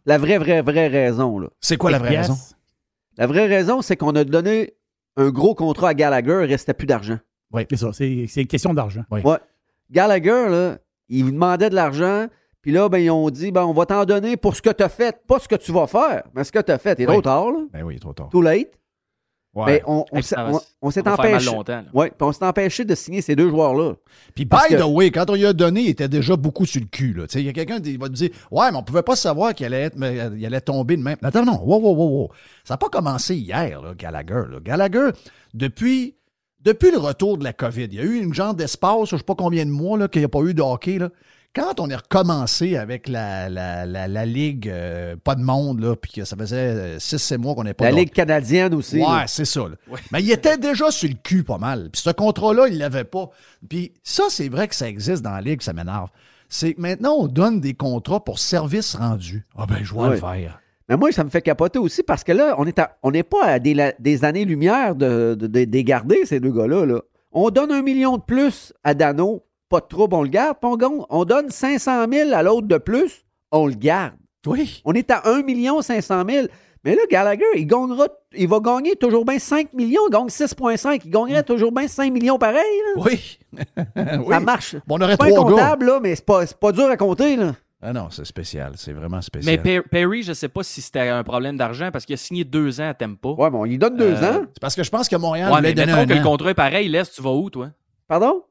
La vraie, vraie, vraie raison. C'est quoi la vraie raison? La vraie raison, c'est qu'on a donné un gros contrat à Gallagher, il ne restait plus d'argent. Oui, c'est ça. C'est une question d'argent. Ouais. Gallagher, là, il demandait de l'argent, puis là, ben, ils ont dit ben, on va t'en donner pour ce que tu as fait, pas ce que tu vas faire, mais ce que tu as fait. Il est trop tard, là. Ben oui, trop tard. Too late. Ben, on, s'est empêché. Ouais, on s'est empêché de signer ces deux joueurs-là. Puis, by the way, quand on lui a donné, il était déjà beaucoup sur le cul. Il y a quelqu'un qui va te dire Ouais, mais on pouvait pas savoir qu'il allait, allait tomber de même. Attends, non, wow, wow, wow, Ça n'a pas commencé hier, là, Gallagher. Gallagher, depuis, depuis le retour de la COVID, il y a eu une genre d'espace, je ne sais pas combien de mois, qu'il n'y a pas eu de hockey. Là. Quand on est recommencé avec la, la, la, Ligue, euh, pas de monde, là, puis que ça faisait 6-7 euh, mois qu'on n'est pas La Ligue canadienne aussi. Ouais, c'est ça. [LAUGHS] Mais il était déjà sur le cul pas mal. Puis ce contrat-là, il ne l'avait pas. Puis ça, c'est vrai que ça existe dans la Ligue, ça m'énerve. C'est que maintenant, on donne des contrats pour services rendus. Ah ben, je vois le faire. Mais moi, ça me fait capoter aussi parce que là, on n'est on pas à des, années-lumière de, de, garder ces deux gars-là. Là. On donne un million de plus à Dano pas de trouble, on le garde. on, donne 500 000 à l'autre de plus, on le garde. Oui. On est à 1 500 000. Mais là, Gallagher, il, gagnera, il va gagner toujours bien 5 millions. Il gagne 6,5. Il gagnerait toujours bien 5 millions pareil. [LAUGHS] Oui. Ça marche. Bon, on aurait pas trois comptable, là, mais c'est pas, pas dur à compter. Là. Ah non, c'est spécial. C'est vraiment spécial. Mais Perry, je ne sais pas si c'était un problème d'argent parce qu'il a signé deux ans à Tempo. Ouais, bon, il donne deux euh, ans. C'est parce que je pense que Montréal ouais, mais mettons que le contrat est pareil, laisse, tu vas où, toi? Pardon?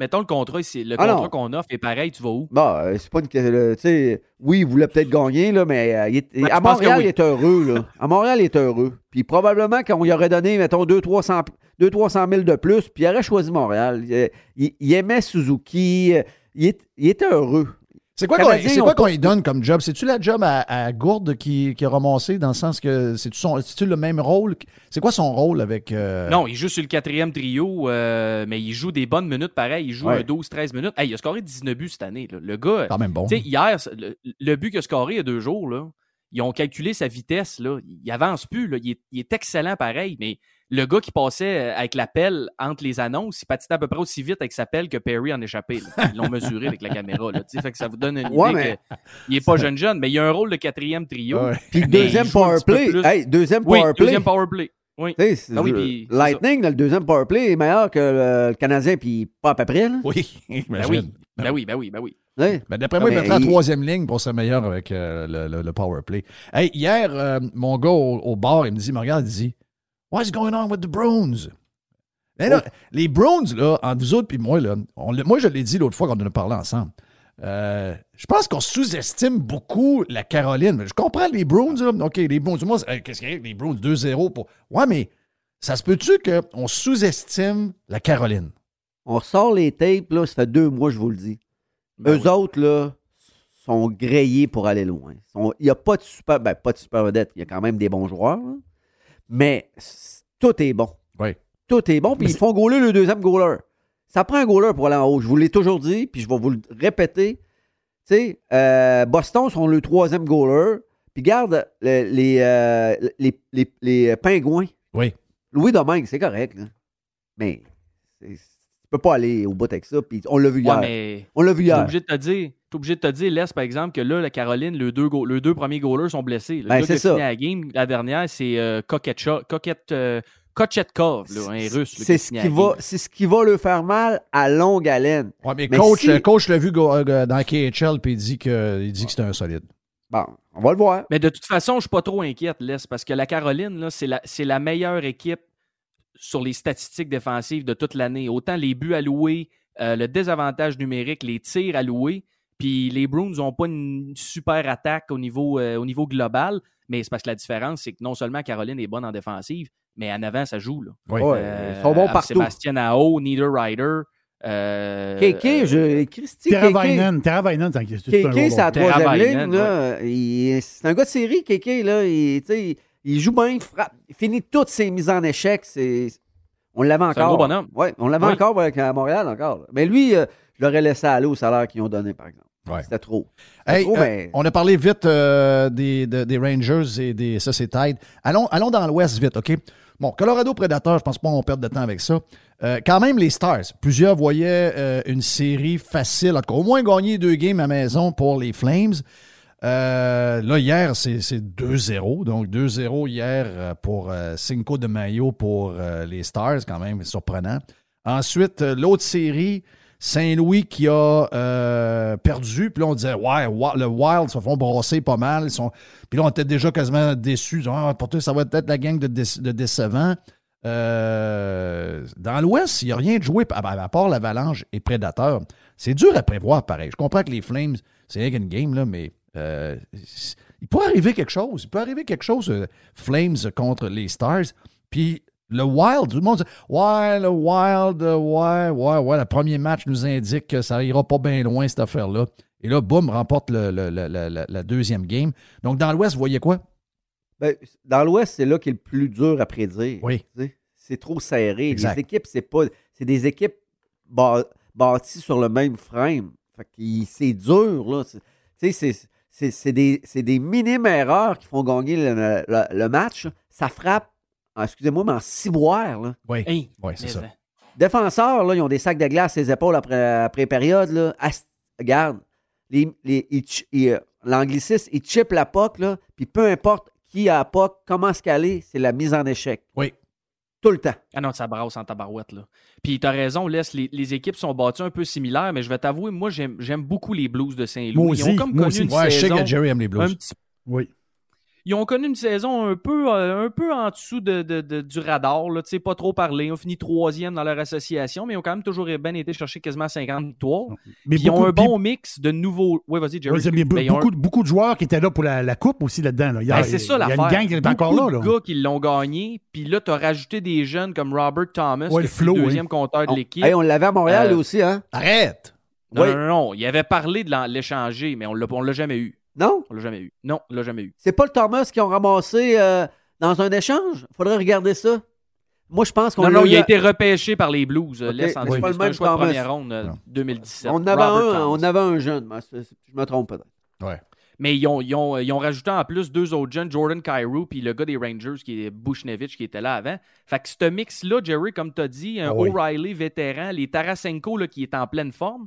Mettons le contrat, le ah contrat qu'on offre est pareil, tu vas où? Bah, euh, c'est pas une tu sais, oui, il voulait peut-être gagner, là, mais euh, ben, à Montréal, il est heureux, là. À Montréal, il est heureux. Puis probablement qu'on lui aurait donné, mettons, 200-300 000 de plus, puis il aurait choisi Montréal. Il, aimait Suzuki, il, il était heureux. C'est quoi qu'on lui donne comme job? C'est-tu la job à, Gourde qui, qui, a ramassé dans le sens que c'est-tu le même rôle? C'est quoi son rôle avec. Euh, non, il joue sur le quatrième trio, euh, mais il joue des bonnes minutes pareil. Il joue 12-13 minutes. il a scoré 19 buts cette année. Le gars. Quand même bon. Hier, le, but qu'il a scoré il y a deux jours, là, ils ont calculé sa vitesse. Là. Il avance plus. Là. Il, est, il est excellent pareil, mais le gars qui passait euh, avec la pelle entre les annonces, il patinait à peu près aussi vite avec sa pelle que Perry en échappait. Ils l'ont mesuré avec la caméra. Là, fait que ça vous donne une idée qu'il n'est pas jeune jeune, mais il a un rôle de quatrième trio. Puis deuxième power play. Hey, deuxième oui, power play. Deuxième power play. Oui. Ah oui Lightning, le deuxième power play, est meilleur que le, Canadien, puis pas à peu près. Là. Oui, [LAUGHS] ben oui. Ben oui, ben oui, ben oui. Ben D'après moi, il mettra la troisième ligne pour ser meilleur avec euh, le, le, power play. Hey, hier, euh, mon gars au, au, bar, il me dit, me regarde, il dit What's going on with the Browns? Oh. Les Browns, là, entre vous autres puis moi, là, moi, je l'ai dit l'autre fois quand on en a parlé ensemble. Euh, je pense qu'on sous-estime beaucoup la Caroline. Je comprends les Bruins. là. OK, les Bruins. Moi, euh, qu'est-ce qu'il y a? Les Bruins 2-0 pour. Ouais, mais ça se peut-tu qu'on sous-estime la Caroline? On ressort les tapes, là, ça fait deux mois, je vous le dis. Ben Eux oui. autres, là, sont grillés pour aller loin. Il n'y a pas de super. Ben, pas de super vedette. Il y a quand même des bons joueurs. là. Mais tout est bon. Oui. Tout est bon. Puis ils font goaler le deuxième goaler. Ça prend un goaler pour aller en haut. Je vous l'ai toujours dit, puis je vais vous le répéter. Tu sais, euh, Boston sont le troisième goaler. Puis garde les, euh, les, les, les pingouins. Oui. Louis Domingue, c'est correct. là. Mais peux pas aller au bout avec ça. Puis on l'a vu Ouais, hier. mais On l'a vu t'es hier. obligé de te dire, t'es obligé de te dire, laisse par exemple que là, la Caroline, les deux, go- les deux premiers goalers sont blessés. Le Ben, c'est ça. la game, la dernière, c'est euh, Koketcha- Koket- euh, Kochetkov, là, un russe. là, C'est ce, qui va, ce qui va le faire mal à longue haleine. Ouais, mais, Mais coach, si- euh, coach l'a vu go- euh, dans KHL puis il dit que, il dit que c'était un solide. Bon, on va le voir. Mais de toute façon, je suis pas trop inquiète, Les, parce que la Caroline, là, c'est la, c'est la meilleure équipe sur les statistiques défensives de toute l'année. Autant les buts alloués, euh, le désavantage numérique, les tirs alloués. Puis les Bruins n'ont pas une super attaque au niveau, euh, au niveau global, mais c'est parce que la différence, c'est que non seulement Caroline est bonne en défensive, mais en avant, ça joue. Là. Oui. Euh, ils sont bons partout. Sébastien Ao, Niederreiter. Euh, Kéké, je, Christy. Teravainen, Teravainen, c'est c'est un Kéké, c'est la troisième ligne. C'est un gars de série, Kéké. Là. Il, tu sais, il joue bien, il frappe. Il finit toutes ses mises en échec. C'est... On l'avait C'est un encore. gros bonhomme. Ouais, on l'avait Oui. encore avec, à Montréal encore. Mais lui, euh, je l'aurais laissé aller au salaire qu'ils ont donné, par exemple. Ouais. C'était trop. C'était Hey, trop, euh, mais- On a parlé vite euh, des, de- des Rangers et des. Ça, c'est Tide. Allons, allons dans l'Ouest vite, OK? Bon, Colorado Predator, je pense pas qu'on perde de temps avec ça. Euh, quand même, les Stars. Plusieurs voyaient euh, une série facile. En tout cas, au moins gagner deux games à maison pour les Flames. Euh, là, hier, c'est c'est 2-0. Donc, 2-0 hier euh, pour euh, Cinco de Mayo pour les Stars, quand même surprenant. Ensuite, l'autre série, Saint-Louis qui a perdu. Puis là, on disait, ouais, le Wild se font brasser pas mal. Ils sont... Puis là, on était déjà quasiment déçus. Ah, pour toi, ça va être la gang de, de décevants. Dans l'Ouest, il n'y a rien de joué, à, part l'Avalanche et Prédateur. C'est dur à prévoir, pareil. Je comprends que les Flames, c'est qu'une game, là, mais euh, il peut arriver quelque chose. Il peut arriver quelque chose, euh, Flames contre les Stars. Puis le Wild, tout le monde dit Ouais, le Wild, euh, ouais, ouais, ouais. Le premier match nous indique que ça ira pas bien loin, cette affaire-là. Et là, boum, remporte le- le- le- la- la deuxième game. Donc, dans l'Ouest, vous voyez quoi? Ben, dans l'Ouest, c'est là qui est le plus dur à prédire. Oui. Tu sais, C'est trop serré. Exact. Les équipes, c'est pas. C'est des équipes bâ- bâties sur le même frame. Fait que c'est dur, là. Tu sais, c'est- c'est- c'est des, c'est des minimes erreurs qui font gagner le, le- le match. Ça frappe, ah, excusez-moi, mais en ciboire, là. Oui, Hey, oui c'est ça. euh, Défenseurs, là, ils ont des sacs de glace à les épaules après, après période. Là. Ast- regarde, les, les- ils ch- ils, euh, l'angliciste, il chip la POC, là, puis peu importe qui a la POC, comment se caler, c'est la mise en échec. Oui. Tout le temps. Ah non, ça brasse en tabarouette, là. Puis t'as raison, les, les équipes sont bâties un peu similaires, mais je vais t'avouer, moi, j'aime beaucoup les Blues de Saint-Louis. Ils ont comme moi connu aussi. une Ouais, je sais saison... que Jerry aime les un Blues. petit- Oui. Ils ont connu une saison un peu, euh, un peu en dessous de, de- de- du radar, là, tu sais, pas trop parlé. Ils ont fini troisième dans leur association, mais ils ont quand même toujours bien été chercher quasiment 50 victoires. Mais ils ont beaucoup- un bon puis- mix de nouveaux... Oui, vas-y, Jerry. Mais. Ben, ils ont un- beaucoup, beaucoup de joueurs qui étaient là pour la, la coupe aussi là-dedans. là. Il y a, Ben, c'est ça il y a une gang qui est encore Beaucoup là. de là. gars qui l'ont gagné, puis là, t'as rajouté des jeunes comme Robert Thomas, Ouais, qui le oui. deuxième compteur de On, l'équipe. Hey, on l'avait à Montréal, Euh, aussi, hein? Arrête! Non, Oui. non, non, non. Il avait parlé de l'échanger, mais on l'a, on l'a jamais eu. Non? On l'a jamais eu. Non, on l'a jamais eu. C'est pas le Thomas qui ont ramassé euh, dans un échange? Faudrait regarder ça. Moi, je pense qu'on Non, non, il a été repêché par les Blues. euh, Ok, Laisse en dire. pas le même choix de première ronde euh, Non. 2017. On en avait Robert un, Thomas. on avait un jeune. Je me trompe peut-être. Ouais. Mais ils ont, ils, ont, ils ont rajouté en plus deux autres jeunes, Jordan Cairo puis le gars des Rangers qui est Bushnevich qui était là avant. Fait que ce mix-là, Jerry, comme tu as dit, un Ah oui. O'Reilly vétéran, les Tarasenko là, qui est en pleine forme.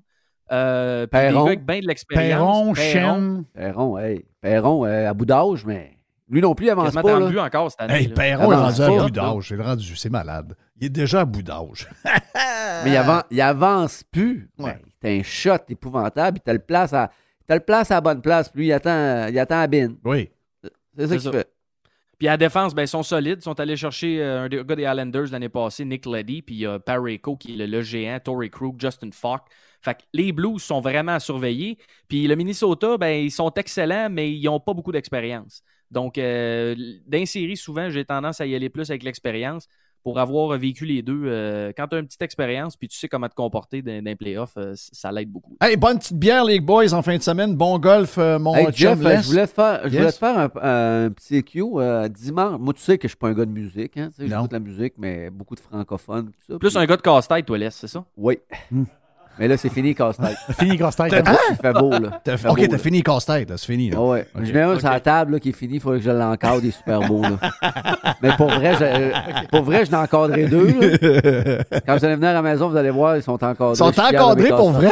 Euh, puis des Perron. gars avec bien de l'expérience. Perron, Perron, Chen. Perron, hey. Perron, euh, à bout d'âge, mais lui non plus, il avance pas. 30 là. buts encore cette année. Hey. Perron est Avance rendu à bout d'âge. C'est rendu, c'est malade. Il est déjà à bout d'âge. [LAUGHS] Mais il, avan- il avance plus. Ouais. Ben, T'as un shot épouvantable, puis t'as le place à. T'as le place à la bonne place, puis lui, il attend, il attend à bin. Oui. C'est ça qu'il fait. Puis à défense, ben, ils sont solides. Ils sont allés chercher euh, un des- gars des Islanders l'année passée, Nick Leddy, puis il y a qui est le, géant, Torrey Krug, Justin Falk. Fait que les Blues sont vraiment à surveiller. Puis le Minnesota, ben, ils sont excellents, mais ils n'ont pas beaucoup d'expérience. Donc, euh, séries, souvent, j'ai tendance à y aller plus avec l'expérience pour avoir vécu les deux. euh, quand tu as une petite expérience, puis tu sais comment te comporter dans, dans les playoffs, euh, ça l'aide beaucoup. Hey, bonne petite bière, les boys, en fin de semaine. Bon golf, euh, mon Hey, Jeff, je voulais te faire, je Yes. voulais te faire un, un petit Q euh, dimanche. Moi, tu sais que je suis pas un gars de musique. Hein. J'écoute la musique, mais beaucoup de francophones. Tout ça, Plus puis- un gars de casse-tête, toi, Les, c'est ça? Oui. Mais là, c'est fini, casse-tête. [LAUGHS] Fini, grosse tête. Il fait beau, là. T'as- Il fait ok, beau, t'as là. fini casse-tête, là, c'est fini. là. Ah ouais. Je mets un sur la table là, qui est fini, il faudrait que je l'encadre, il est super beau. Là. [LAUGHS] Mais pour vrai, je, pour vrai, je deux. là. Quand vous allez venir à la maison, vous allez voir, ils sont encadrés. Ils sont encadrés pour vrai?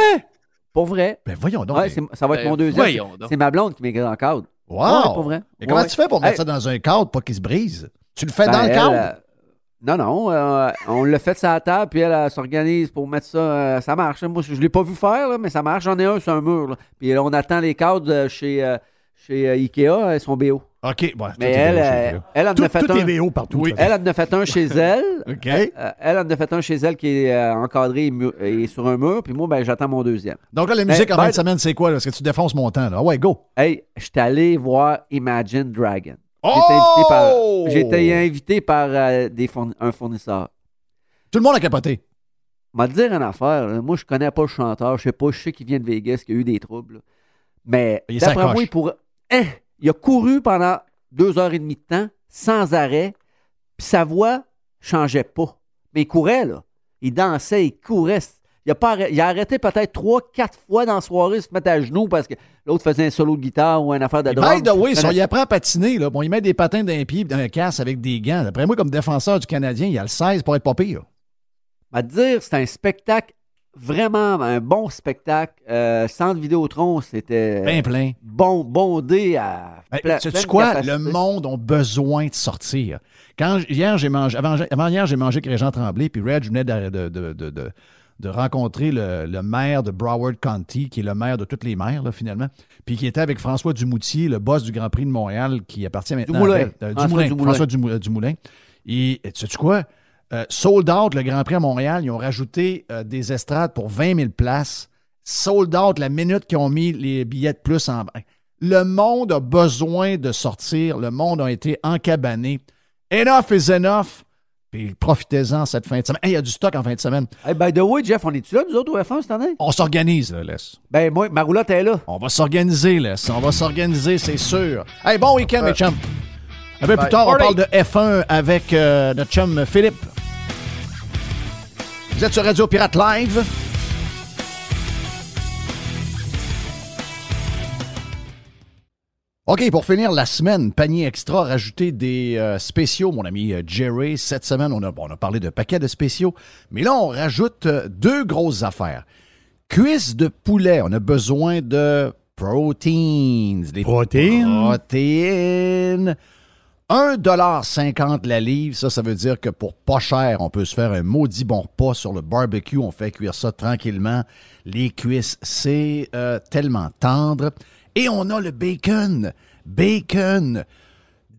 Pour vrai. Ben voyons donc. Ouais, mais- ça va être Ben, mon deuxième. voyons C'est- donc. C'est ma blonde qui m'encadre. Wow! Ouais, pour vrai. Et comment Ouais. tu fais pour mettre Hey. ça dans un cadre pour qu'il se brise? Tu le fais Ben, dans le elle, cadre? Non, non. euh, on l'a fait sur la table, puis elle, elle s'organise pour mettre ça. euh, ça marche. Moi, je ne l'ai pas vu faire, là, mais ça marche. J'en ai un sur un mur. là. Puis là, on attend les cadres euh, chez, euh, chez euh, Ikea. Elles sont BO. OK, bon, Mais tout est elle, euh, elle, en a fait tout un. est partout. Oui. de toute façon. Elle en a fait un chez [LAUGHS] elle. OK. Euh, elle en a fait un chez elle qui est euh, encadré et, mu- et sur un mur. Puis moi, ben, j'attends mon deuxième. Donc là, la musique Ben, en fin de semaine, c'est quoi? Là? Est-ce que tu défonces mon temps? Là? Ah ouais, go! Hey, je suis allé voir Imagine Dragon. Oh! Été invité par, par euh, des un fournisseur. Tout le monde a capoté. m'a dire une affaire. là. Moi, je connais pas le chanteur. Je sais pas, je sais qu'il vient de Vegas, qu'il a eu des troubles. là. Mais d'après moi, il pourrait. Hein? il a couru pendant deux heures et demie de temps, sans arrêt, puis sa voix changeait pas. Mais il courait, là. Il dansait, il courait. Il a, pas arrêt- il a arrêté peut-être trois, quatre fois dans la soirée de se mettre à genoux parce que l'autre faisait un solo de guitare ou une affaire de By drum. the way, y apprend à patiner, là, bon, il met des patins d'un pied et d'un casse avec des gants. D'après moi, comme défenseur du Canadien, il y a le 16 pour être pas pire. m'a dire, c'est un spectacle, vraiment un bon spectacle. Euh, Centre Vidéotron, c'était Bien plein. bon, bondé à Ben, sais-tu pleine quoi? capacité. Le monde a besoin de sortir. Quand hier, j'ai mangé, avant, avant hier, j'ai mangé avec Régent Tremblay, puis Reg venait de, de, de, de- de- rencontrer le, le maire de Broward County, qui est le maire de toutes les maires, là, finalement, puis qui était avec François Dumoutier, le boss du Grand Prix de Montréal, qui appartient maintenant Dumoulin. à euh, François Dumoulin. Dumoulin. François Dumou- Dumoulin. Et sais-tu quoi? Euh, sold out le Grand Prix à Montréal, ils ont rajouté euh, des estrades pour 20 000 places. Sold out la minute qu'ils ont mis les billets de plus en Le monde a besoin de sortir. Le monde a été encabané. Enough is enough. Puis profitez-en cette fin de semaine. Hey, Il y a du stock en fin de semaine. Hey, by the way, Jeff, on est-tu là, nous autres, au F1 cette année? On s'organise, là, Les. Ben, moi, ma roulotte est là. On va s'organiser, Les. On va s'organiser, c'est sûr. Hey, bon week-end, mes chums. Un peu plus tard, on parle de F1 avec euh, notre chum Philippe. Vous êtes sur Radio Pirate Live. OK, pour finir la semaine, panier extra, rajouter des euh, spéciaux, mon ami euh, Jerry. Cette semaine, on a, on a parlé de paquets de spéciaux, mais là, on rajoute euh, deux grosses affaires. Cuisse de poulet, on a besoin de proteins. Les Protéines. Protéines. 1,50$ la livre, ça, ça veut dire que pour pas cher, on peut se faire un maudit bon repas sur le barbecue. On fait cuire ça tranquillement. Les cuisses, c'est euh, tellement tendre. Et on a le bacon. Bacon.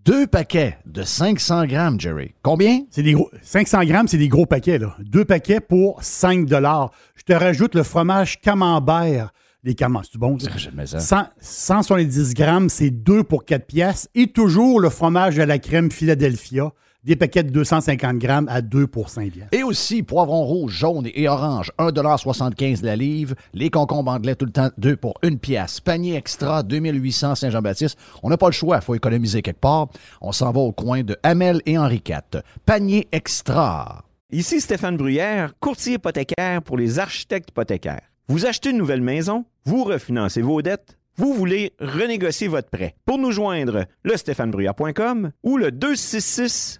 Deux paquets de 500 grammes, Jerry. Combien? C'est des gros, 500 grammes, c'est des gros paquets. Là. Deux paquets pour 5 Je te rajoute le fromage camembert. Les camemberts, c'est bon? ça? J'aimais ça. 100 170 grammes, c'est 2 pour 4 pièces. Et toujours le fromage à la crème Philadelphia. Des paquets de 250 grammes à 2 pour 5 pièces. Et aussi, poivrons rouges, jaunes et orange, 1,75 la livre. Les concombres anglais, tout le temps, 2 pour 1 pièce. Panier extra, 2800 Saint-Jean-Baptiste. On n'a pas le choix, il faut économiser quelque part. On s'en va au coin de Hamel et Henri IV. Panier extra. Ici Stéphane Bruyère, courtier hypothécaire pour les architectes hypothécaires. Vous achetez une nouvelle maison, vous refinancez vos dettes, vous voulez renégocier votre prêt. Pour nous joindre, le stéphanebruyère.com ou le 266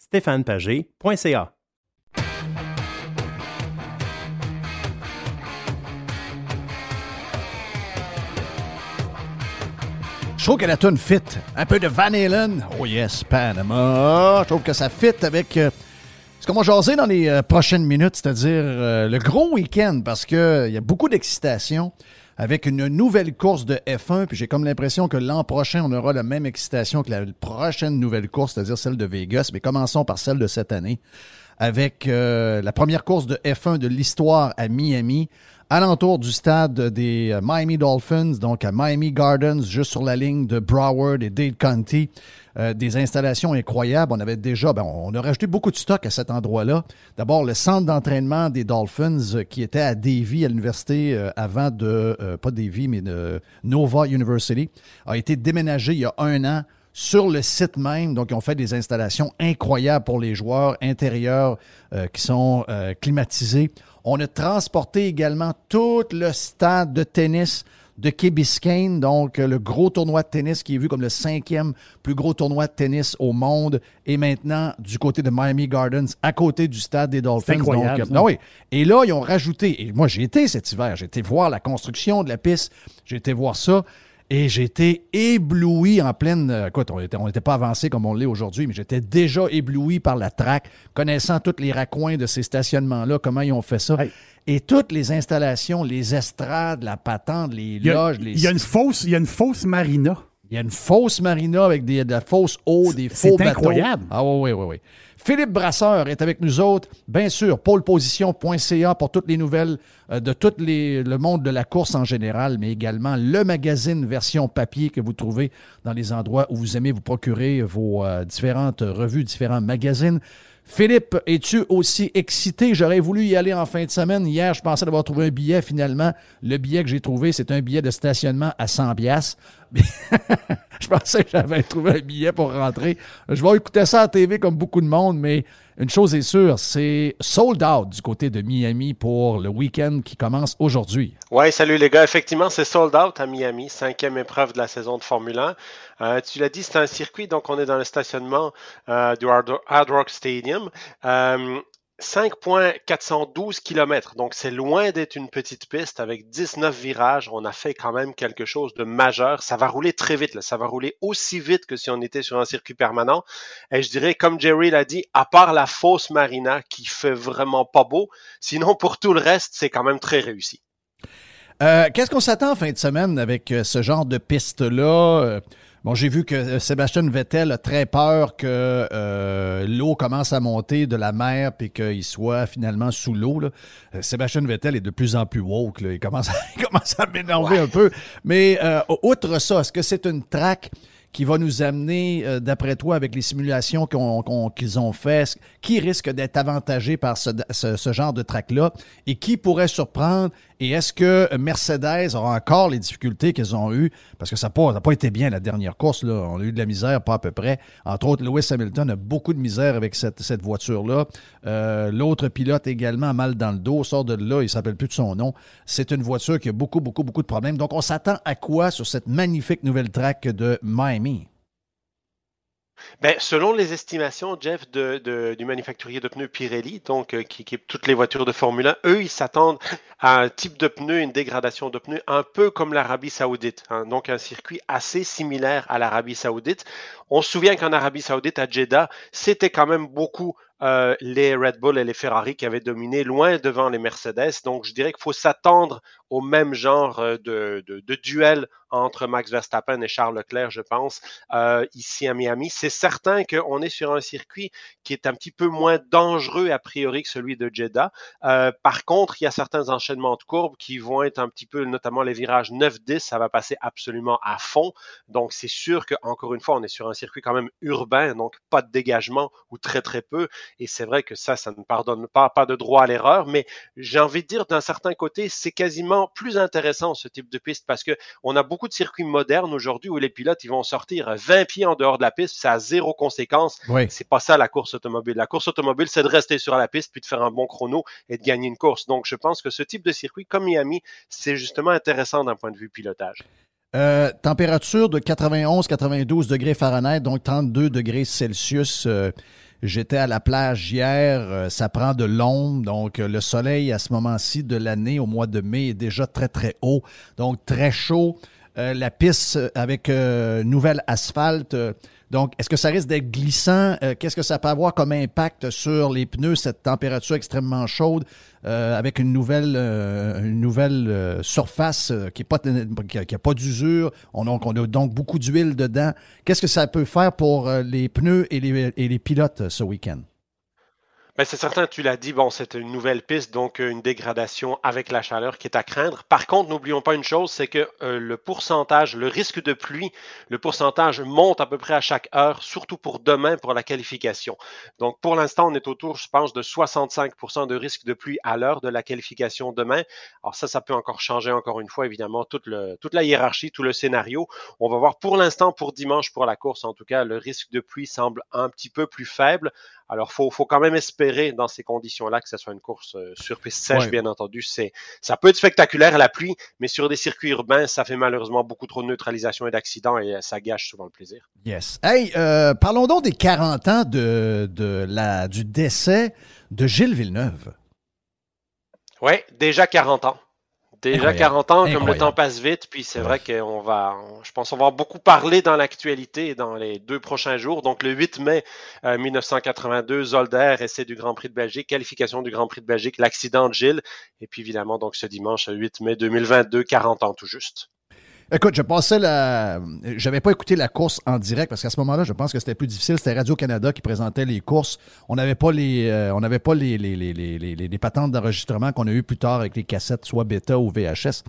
stéphanepagé.ca. Je trouve que la tune fit. Un peu de Van Halen. Oh yes, Panama. Je trouve que ça fit avec euh, ce qu'on va jaser dans les euh, prochaines minutes, c'est-à-dire euh, le gros week-end, parce qu'il y a beaucoup d'excitation avec une nouvelle course de F1. Puis j'ai comme l'impression que l'an prochain, on aura la même excitation que la prochaine nouvelle course, c'est-à-dire celle de Vegas. Mais commençons par celle de cette année avec la première course de F1 de l'histoire à Miami alentour du stade des euh, Miami Dolphins, donc à Miami Gardens, juste sur la ligne de Broward et Dade County. Euh, des installations incroyables. On avait déjà, ben, on a rajouté beaucoup de stock à cet endroit-là. D'abord, le centre d'entraînement des Dolphins euh, qui était à Davie, à l'université avant de, pas Davie, mais de Nova University, a été déménagé il y a un an sur le site même. Donc, ils ont fait des installations incroyables pour les joueurs intérieurs qui sont climatisés. On a transporté également tout le stade de tennis de Key Biscayne, donc le gros tournoi de tennis qui est vu comme le cinquième plus gros tournoi de tennis au monde, et maintenant du côté de Miami Gardens, à côté du stade des Dolphins. Incroyable, donc, ah oui. Et là, ils ont rajouté, et moi j'ai été cet hiver, j'ai été voir la construction de la piste, j'ai été voir ça. Et j'étais ébloui en pleine. Euh, écoute, on n'était on était pas avancé comme on l'est aujourd'hui, mais j'étais déjà ébloui par la traque, connaissant tous les raccoins de ces stationnements-là, comment ils ont fait ça. Et toutes les installations, les estrades, la patente, les loges, les. Il y a une fausse, il y a une fausse marina. Il y a une fausse marina avec des, de la fausse eau, des faux bateaux. C'est incroyable. Ah oui, oui, oui, oui. Philippe Brasseur est avec nous autres. Bien sûr, poleposition.ca pour toutes les nouvelles euh, de tout les, le monde de la course en général, mais également le magazine version papier que vous trouvez dans les endroits où vous aimez vous procurer vos euh, différentes revues, différents magazines. Philippe, es-tu aussi excité? J'aurais voulu y aller en fin de semaine. Hier, je pensais d'avoir trouvé un billet. Finalement, le billet que j'ai trouvé, c'est un billet de stationnement à 100 bias. [LAUGHS] je pensais que j'avais trouvé un billet pour rentrer. Je vais écouter ça à TV comme beaucoup de monde, mais une chose est sûre, c'est sold out du côté de Miami pour le week-end qui commence aujourd'hui. Oui, salut les gars. Effectivement, c'est sold out à Miami, cinquième épreuve de la saison de Formule 1. Euh, tu l'as dit, c'est un circuit, donc on est dans le stationnement euh, du Hard Rock Stadium. Euh, 5,412 km. Donc, c'est loin d'être une petite piste avec 19 virages. On a fait quand même quelque chose de majeur. Ça va rouler très vite. Là. Ça va rouler aussi vite que si on était sur un circuit permanent. Et je dirais, comme Jerry l'a dit, à part la fausse marina qui fait vraiment pas beau, sinon pour tout le reste, c'est quand même très réussi. Euh, qu'est-ce qu'on s'attend en fin de semaine avec euh, ce genre de piste-là? Euh, Bon, j'ai vu que euh, Sébastien Vettel a très peur que euh, l'eau commence à monter de la mer puis qu'il soit finalement sous l'eau. Euh, Sébastien Vettel est de plus en plus woke. Il, commence à, [LAUGHS] commence à m'énerver un peu. Mais outre ça, est-ce que c'est une traque qui va nous amener, euh, d'après toi, avec les simulations qu'ils ont faites, qui risque d'être avantagé par ce, genre de track-là et qui pourrait surprendre? Et est-ce que Mercedes aura encore les difficultés qu'ils ont eues? Parce que ça n'a pas, pas, été bien la dernière course. Là. On a eu de la misère, pas à peu près. Entre autres, Lewis Hamilton a beaucoup de misère avec cette, cette voiture-là. Euh, l'autre pilote également mal dans le dos, sort de là, il ne s'appelle plus de son nom. C'est une voiture qui a beaucoup, beaucoup, beaucoup de problèmes. Donc, on s'attend à quoi sur cette magnifique nouvelle track de Miami? Ben, selon les estimations, Jeff, du manufacturier de pneus Pirelli, donc euh, qui équipe toutes les voitures de Formule 1, eux, ils s'attendent à un type de pneu, une dégradation de pneus, un peu comme l'Arabie Saoudite. Hein. donc un circuit assez similaire à l'Arabie Saoudite. On se souvient qu'en Arabie Saoudite, à Jeddah, c'était quand même beaucoup euh, les Red Bull et les Ferrari qui avaient dominé loin devant les Mercedes. Donc, je dirais qu'il faut s'attendre au même genre euh, de, duel entre Max Verstappen et Charles Leclerc, je pense, euh, ici à Miami. C'est certain qu'on est sur un circuit qui est un petit peu moins dangereux a priori que celui de Jeddah. par contre, il y a certains enchaînements de courbes qui vont être un petit peu, notamment les virages 9-10, ça va passer absolument à fond. Donc, c'est sûr qu'encore une fois, on est sur un circuit quand même urbain, donc pas de dégagement ou très très peu. Et c'est vrai que ça, ça ne pardonne pas, pas de droit à l'erreur, mais j'ai envie de dire d'un certain côté, c'est quasiment plus intéressant ce type de piste parce que on a beaucoup de circuits modernes aujourd'hui où les pilotes ils vont sortir 20 pieds en dehors de la piste, ça a zéro conséquence. Oui. C'est pas ça la course automobile. La course automobile, c'est de rester sur la piste puis de faire un bon chrono et de gagner une course. Donc je pense que ce type de circuit comme Miami, c'est justement intéressant d'un point de vue pilotage. Euh, température de 91-92 degrés Fahrenheit, donc 32 degrés Celsius. Euh, j'étais à la plage hier, euh, ça prend de l'ombre, donc le soleil à ce moment-ci de l'année, au mois de mai, est déjà très très haut, donc très chaud. la piste avec nouvelle asphalte donc, est-ce que ça risque d'être glissant? Euh, qu'est-ce que ça peut avoir comme impact sur les pneus, cette température extrêmement chaude, euh, avec une nouvelle, euh, une nouvelle surface qui n'a pas d'usure? On, on a donc beaucoup d'huile dedans. Qu'est-ce que ça peut faire pour les pneus et les, et les pilotes ce week-end? Ben, c'est certain, tu l'as dit, bon, c'est une nouvelle piste, donc euh, une dégradation avec la chaleur qui est à craindre. Par contre, n'oublions pas une chose, c'est que euh, le pourcentage, le risque de pluie, le pourcentage monte à peu près à chaque heure, surtout pour demain pour la qualification. Donc, pour l'instant, on est autour, je pense, de 65% de risque de pluie à l'heure de la qualification demain. Alors ça, ça peut encore changer encore une fois, évidemment, toute la hiérarchie, tout le scénario. On va voir pour l'instant, pour dimanche, pour la course, en tout cas, le risque de pluie semble un petit peu plus faible. Alors, il faut, faut, quand même espérer dans ces conditions-là que ce soit une course euh, sur piste sèche, bien entendu. C'est, ça peut être spectaculaire à la pluie, mais sur des circuits urbains, ça fait malheureusement beaucoup trop de neutralisation et d'accidents et ça gâche souvent le plaisir. Yes. Hey, euh, parlons donc des 40 ans de, de la, du décès de Gilles Villeneuve. Oui, déjà 40 ans. Déjà 40 ans, comme le temps passe vite, puis c'est vrai qu'on va, je pense, on va beaucoup parler dans l'actualité dans les deux prochains jours. Donc, le 8 mai 1982, euh, Zolder, essai du Grand Prix de Belgique, qualification du Grand Prix de Belgique, l'accident de Gilles, et puis évidemment, donc ce dimanche 8 mai 2022, 40 ans tout juste. Écoute, je passais la. J'avais pas écouté la course en direct parce qu'à ce moment-là, je pense que c'était plus difficile. C'était Radio-Canada qui présentait les courses. On n'avait pas les euh, on n'avait pas les, les, les, les, patentes d'enregistrement qu'on a eu plus tard avec les cassettes, soit bêta ou VHS.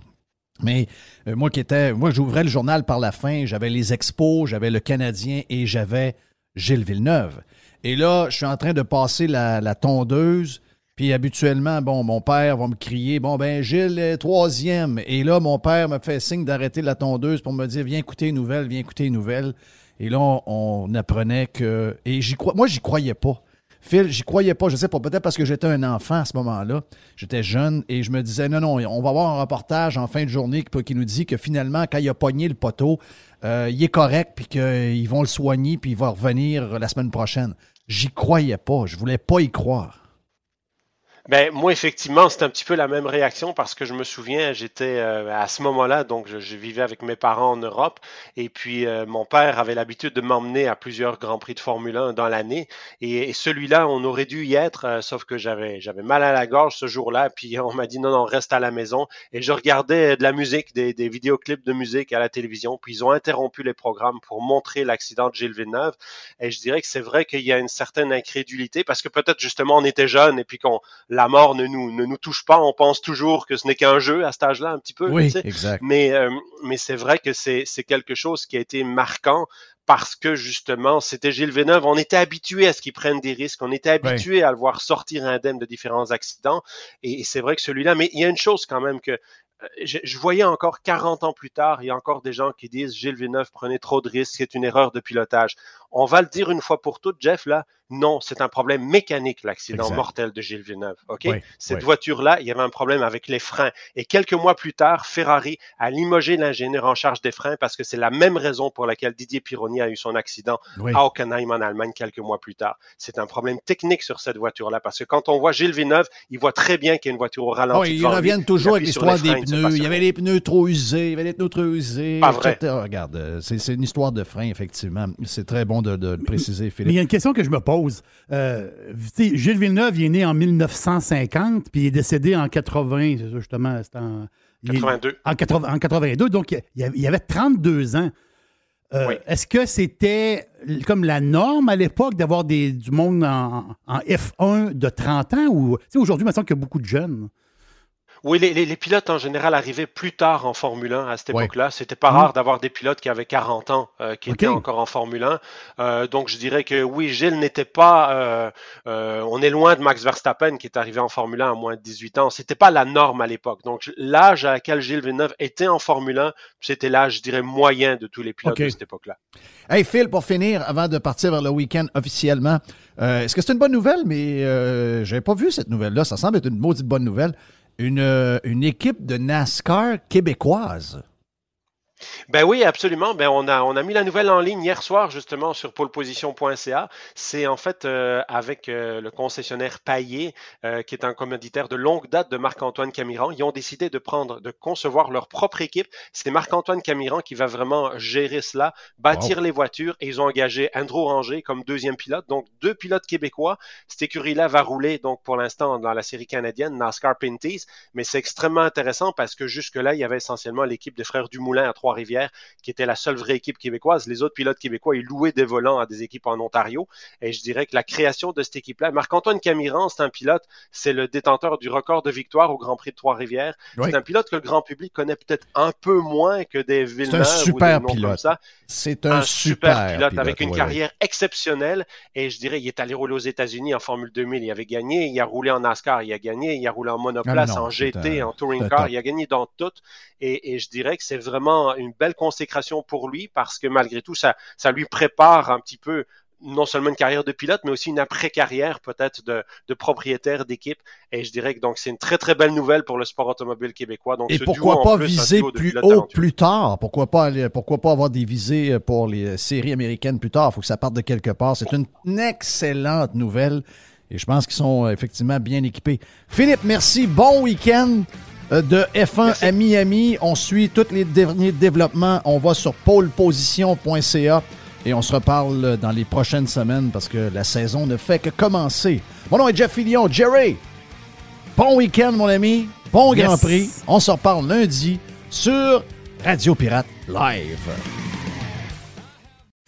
Mais euh, moi qui étais. Moi, j'ouvrais le journal par la fin, j'avais les expos, j'avais le Canadien et j'avais Gilles Villeneuve. Et là, je suis en train de passer la tondeuse puis habituellement, bon, mon père va me crier, bon, ben Gilles est troisième. Et là, mon père me fait signe d'arrêter la tondeuse pour me dire, viens écouter les nouvelles, viens écouter les nouvelles. Et là, on, apprenait que... Et j'y crois, moi, j'y croyais pas. Phil, j'y croyais pas, je sais pas, peut-être parce que j'étais un enfant à ce moment-là. J'étais jeune et je me disais, non, non, on va avoir un reportage en fin de journée qui, nous dit que finalement, quand il a pogné le poteau, euh, il est correct, puis qu'ils vont le soigner, puis il va revenir la semaine prochaine. J'y croyais pas, je voulais pas y croire. Ben moi effectivement c'est un petit peu la même réaction parce que je me souviens j'étais euh, à ce moment-là donc je, vivais avec mes parents en Europe et puis euh, mon père avait l'habitude de m'emmener à plusieurs grands prix de Formule 1 dans l'année et, celui-là on aurait dû y être euh, sauf que j'avais j'avais mal à la gorge ce jour-là puis on m'a dit non non reste à la maison et je regardais de la musique des, des vidéoclips de musique à la télévision puis ils ont interrompu les programmes pour montrer l'accident de Gilles Villeneuve et je dirais que c'est vrai qu'il y a une certaine incrédulité parce que peut-être justement on était jeunes et puis qu'on la mort ne nous, ne nous touche pas. On pense toujours que ce n'est qu'un jeu à cet âge-là, un petit peu. Oui, exact. Mais, euh, mais c'est vrai que c'est quelque chose qui a été marquant parce que justement, c'était Gilles Villeneuve. On était habitué à ce qu'il prenne des risques. On était habitué à le voir sortir indemne de différents accidents. Et, c'est vrai que celui-là, mais il y a une chose quand même que euh, je, je, voyais encore 40 ans plus tard, il y a encore des gens qui disent Gilles Villeneuve prenait trop de risques, c'est une erreur de pilotage. On va le dire une fois pour toutes, Jeff, là, non, c'est un problème mécanique, l'accident mortel de Gilles Villeneuve. OK? Cette voiture-là, il y avait un problème avec les freins. Et quelques mois plus tard, Ferrari a limogé l'ingénieur en charge des freins parce que c'est la même raison pour laquelle Didier Pironi a eu son accident à Hockenheim en Allemagne quelques mois plus tard. C'est un problème technique sur cette voiture-là parce que quand on voit Gilles Villeneuve, il voit très bien qu'il y a une voiture au ralenti. ils reviennent toujours avec l'histoire des pneus. Il y avait les pneus trop usés, il y avait les pneus trop usés. Pas vrai. Regarde, euh, c'est une histoire de frein, effectivement. C'est très bon de, le préciser, Philippe. Mais il y a une question que je me pose. Euh, Gilles Villeneuve, il est né en 1950, puis il est décédé en 80, c'est ça, justement. En, 82. en, 82, donc il y avait 32 ans. Euh, est-ce que c'était comme la norme à l'époque d'avoir du monde en, en, F1 de 30 ans ou aujourd'hui, il me semble qu'il y a beaucoup de jeunes? Oui, les, pilotes en général arrivaient plus tard en Formule 1 à cette époque-là. C'était pas rare d'avoir des pilotes qui avaient 40 ans euh, qui étaient encore en Formule 1. Euh, donc je dirais que oui, Gilles n'était pas. Euh, on est loin de Max Verstappen qui est arrivé en Formule 1 à moins de 18 ans. C'était pas la norme à l'époque. Donc l'âge à laquelle Gilles Villeneuve était en Formule 1, c'était l'âge, je dirais, moyen de tous les pilotes de cette époque-là. Hey Phil, pour finir, avant de partir vers le week-end officiellement, est-ce que c'est une bonne nouvelle? Mais euh, j'avais pas vu cette nouvelle-là. Ça semble être une maudite bonne nouvelle une, euh, une équipe de NASCAR québécoise. Ben oui, absolument. Ben on a on a mis la nouvelle en ligne hier soir justement sur poleposition.ca. C'est en fait euh, avec euh, le concessionnaire Paillé, euh, qui est un commanditaire de longue date de Marc-Antoine Camiran. Ils ont décidé de prendre, de concevoir leur propre équipe. C'est Marc-Antoine Camiran qui va vraiment gérer cela, bâtir les voitures et ils ont engagé Andrew Ranger comme deuxième pilote. Donc deux pilotes québécois. Cette écurie-là va rouler donc pour l'instant dans la série canadienne NASCAR Pinties, mais c'est extrêmement intéressant parce que jusque-là il y avait essentiellement l'équipe des frères Dumoulin à Trois rivière qui était la seule vraie équipe québécoise. Les autres pilotes québécois, ils louaient des volants à des équipes en Ontario. Et je dirais que la création de cette équipe-là, Marc-Antoine Camiran, c'est un pilote, c'est le détenteur du record de victoire au Grand Prix de Trois-Rivières. C'est un pilote que le grand public connaît peut-être un peu moins que des Villeneuve ou des noms pilote. comme ça. C'est un, super, pilote, avec une carrière exceptionnelle. Et je dirais, il est allé rouler aux États-Unis en Formule 2000. Il avait gagné. Il a roulé en NASCAR. Il a gagné. Il a roulé en monoplace, Ah, non, en GT, un- en touring un car. Il a gagné dans tout. Et, et je dirais que c'est vraiment une belle consécration pour lui parce que malgré tout, ça, ça lui prépare un petit peu non seulement une carrière de pilote, mais aussi une après-carrière peut-être de, de propriétaire d'équipe. Et je dirais que donc c'est une très très belle nouvelle pour le sport automobile québécois. Donc Et pourquoi duo, pas plus, viser plus haut talentueux. plus tard? Pourquoi pas aller, pourquoi pas avoir des visées pour les séries américaines plus tard? Il faut que ça parte de quelque part. C'est une excellente nouvelle et je pense qu'ils sont effectivement bien équipés. Philippe, merci. Bon week-end de F1 à Miami. On suit tous les derniers développements. On va sur poleposition.ca et on se reparle euh, dans les prochaines semaines parce que la saison ne fait que commencer. Mon nom est Jeff Fillion. Jerry, bon week-end, mon ami. Bon Yes. Grand Prix. On se reparle lundi sur Radio Pirate Live.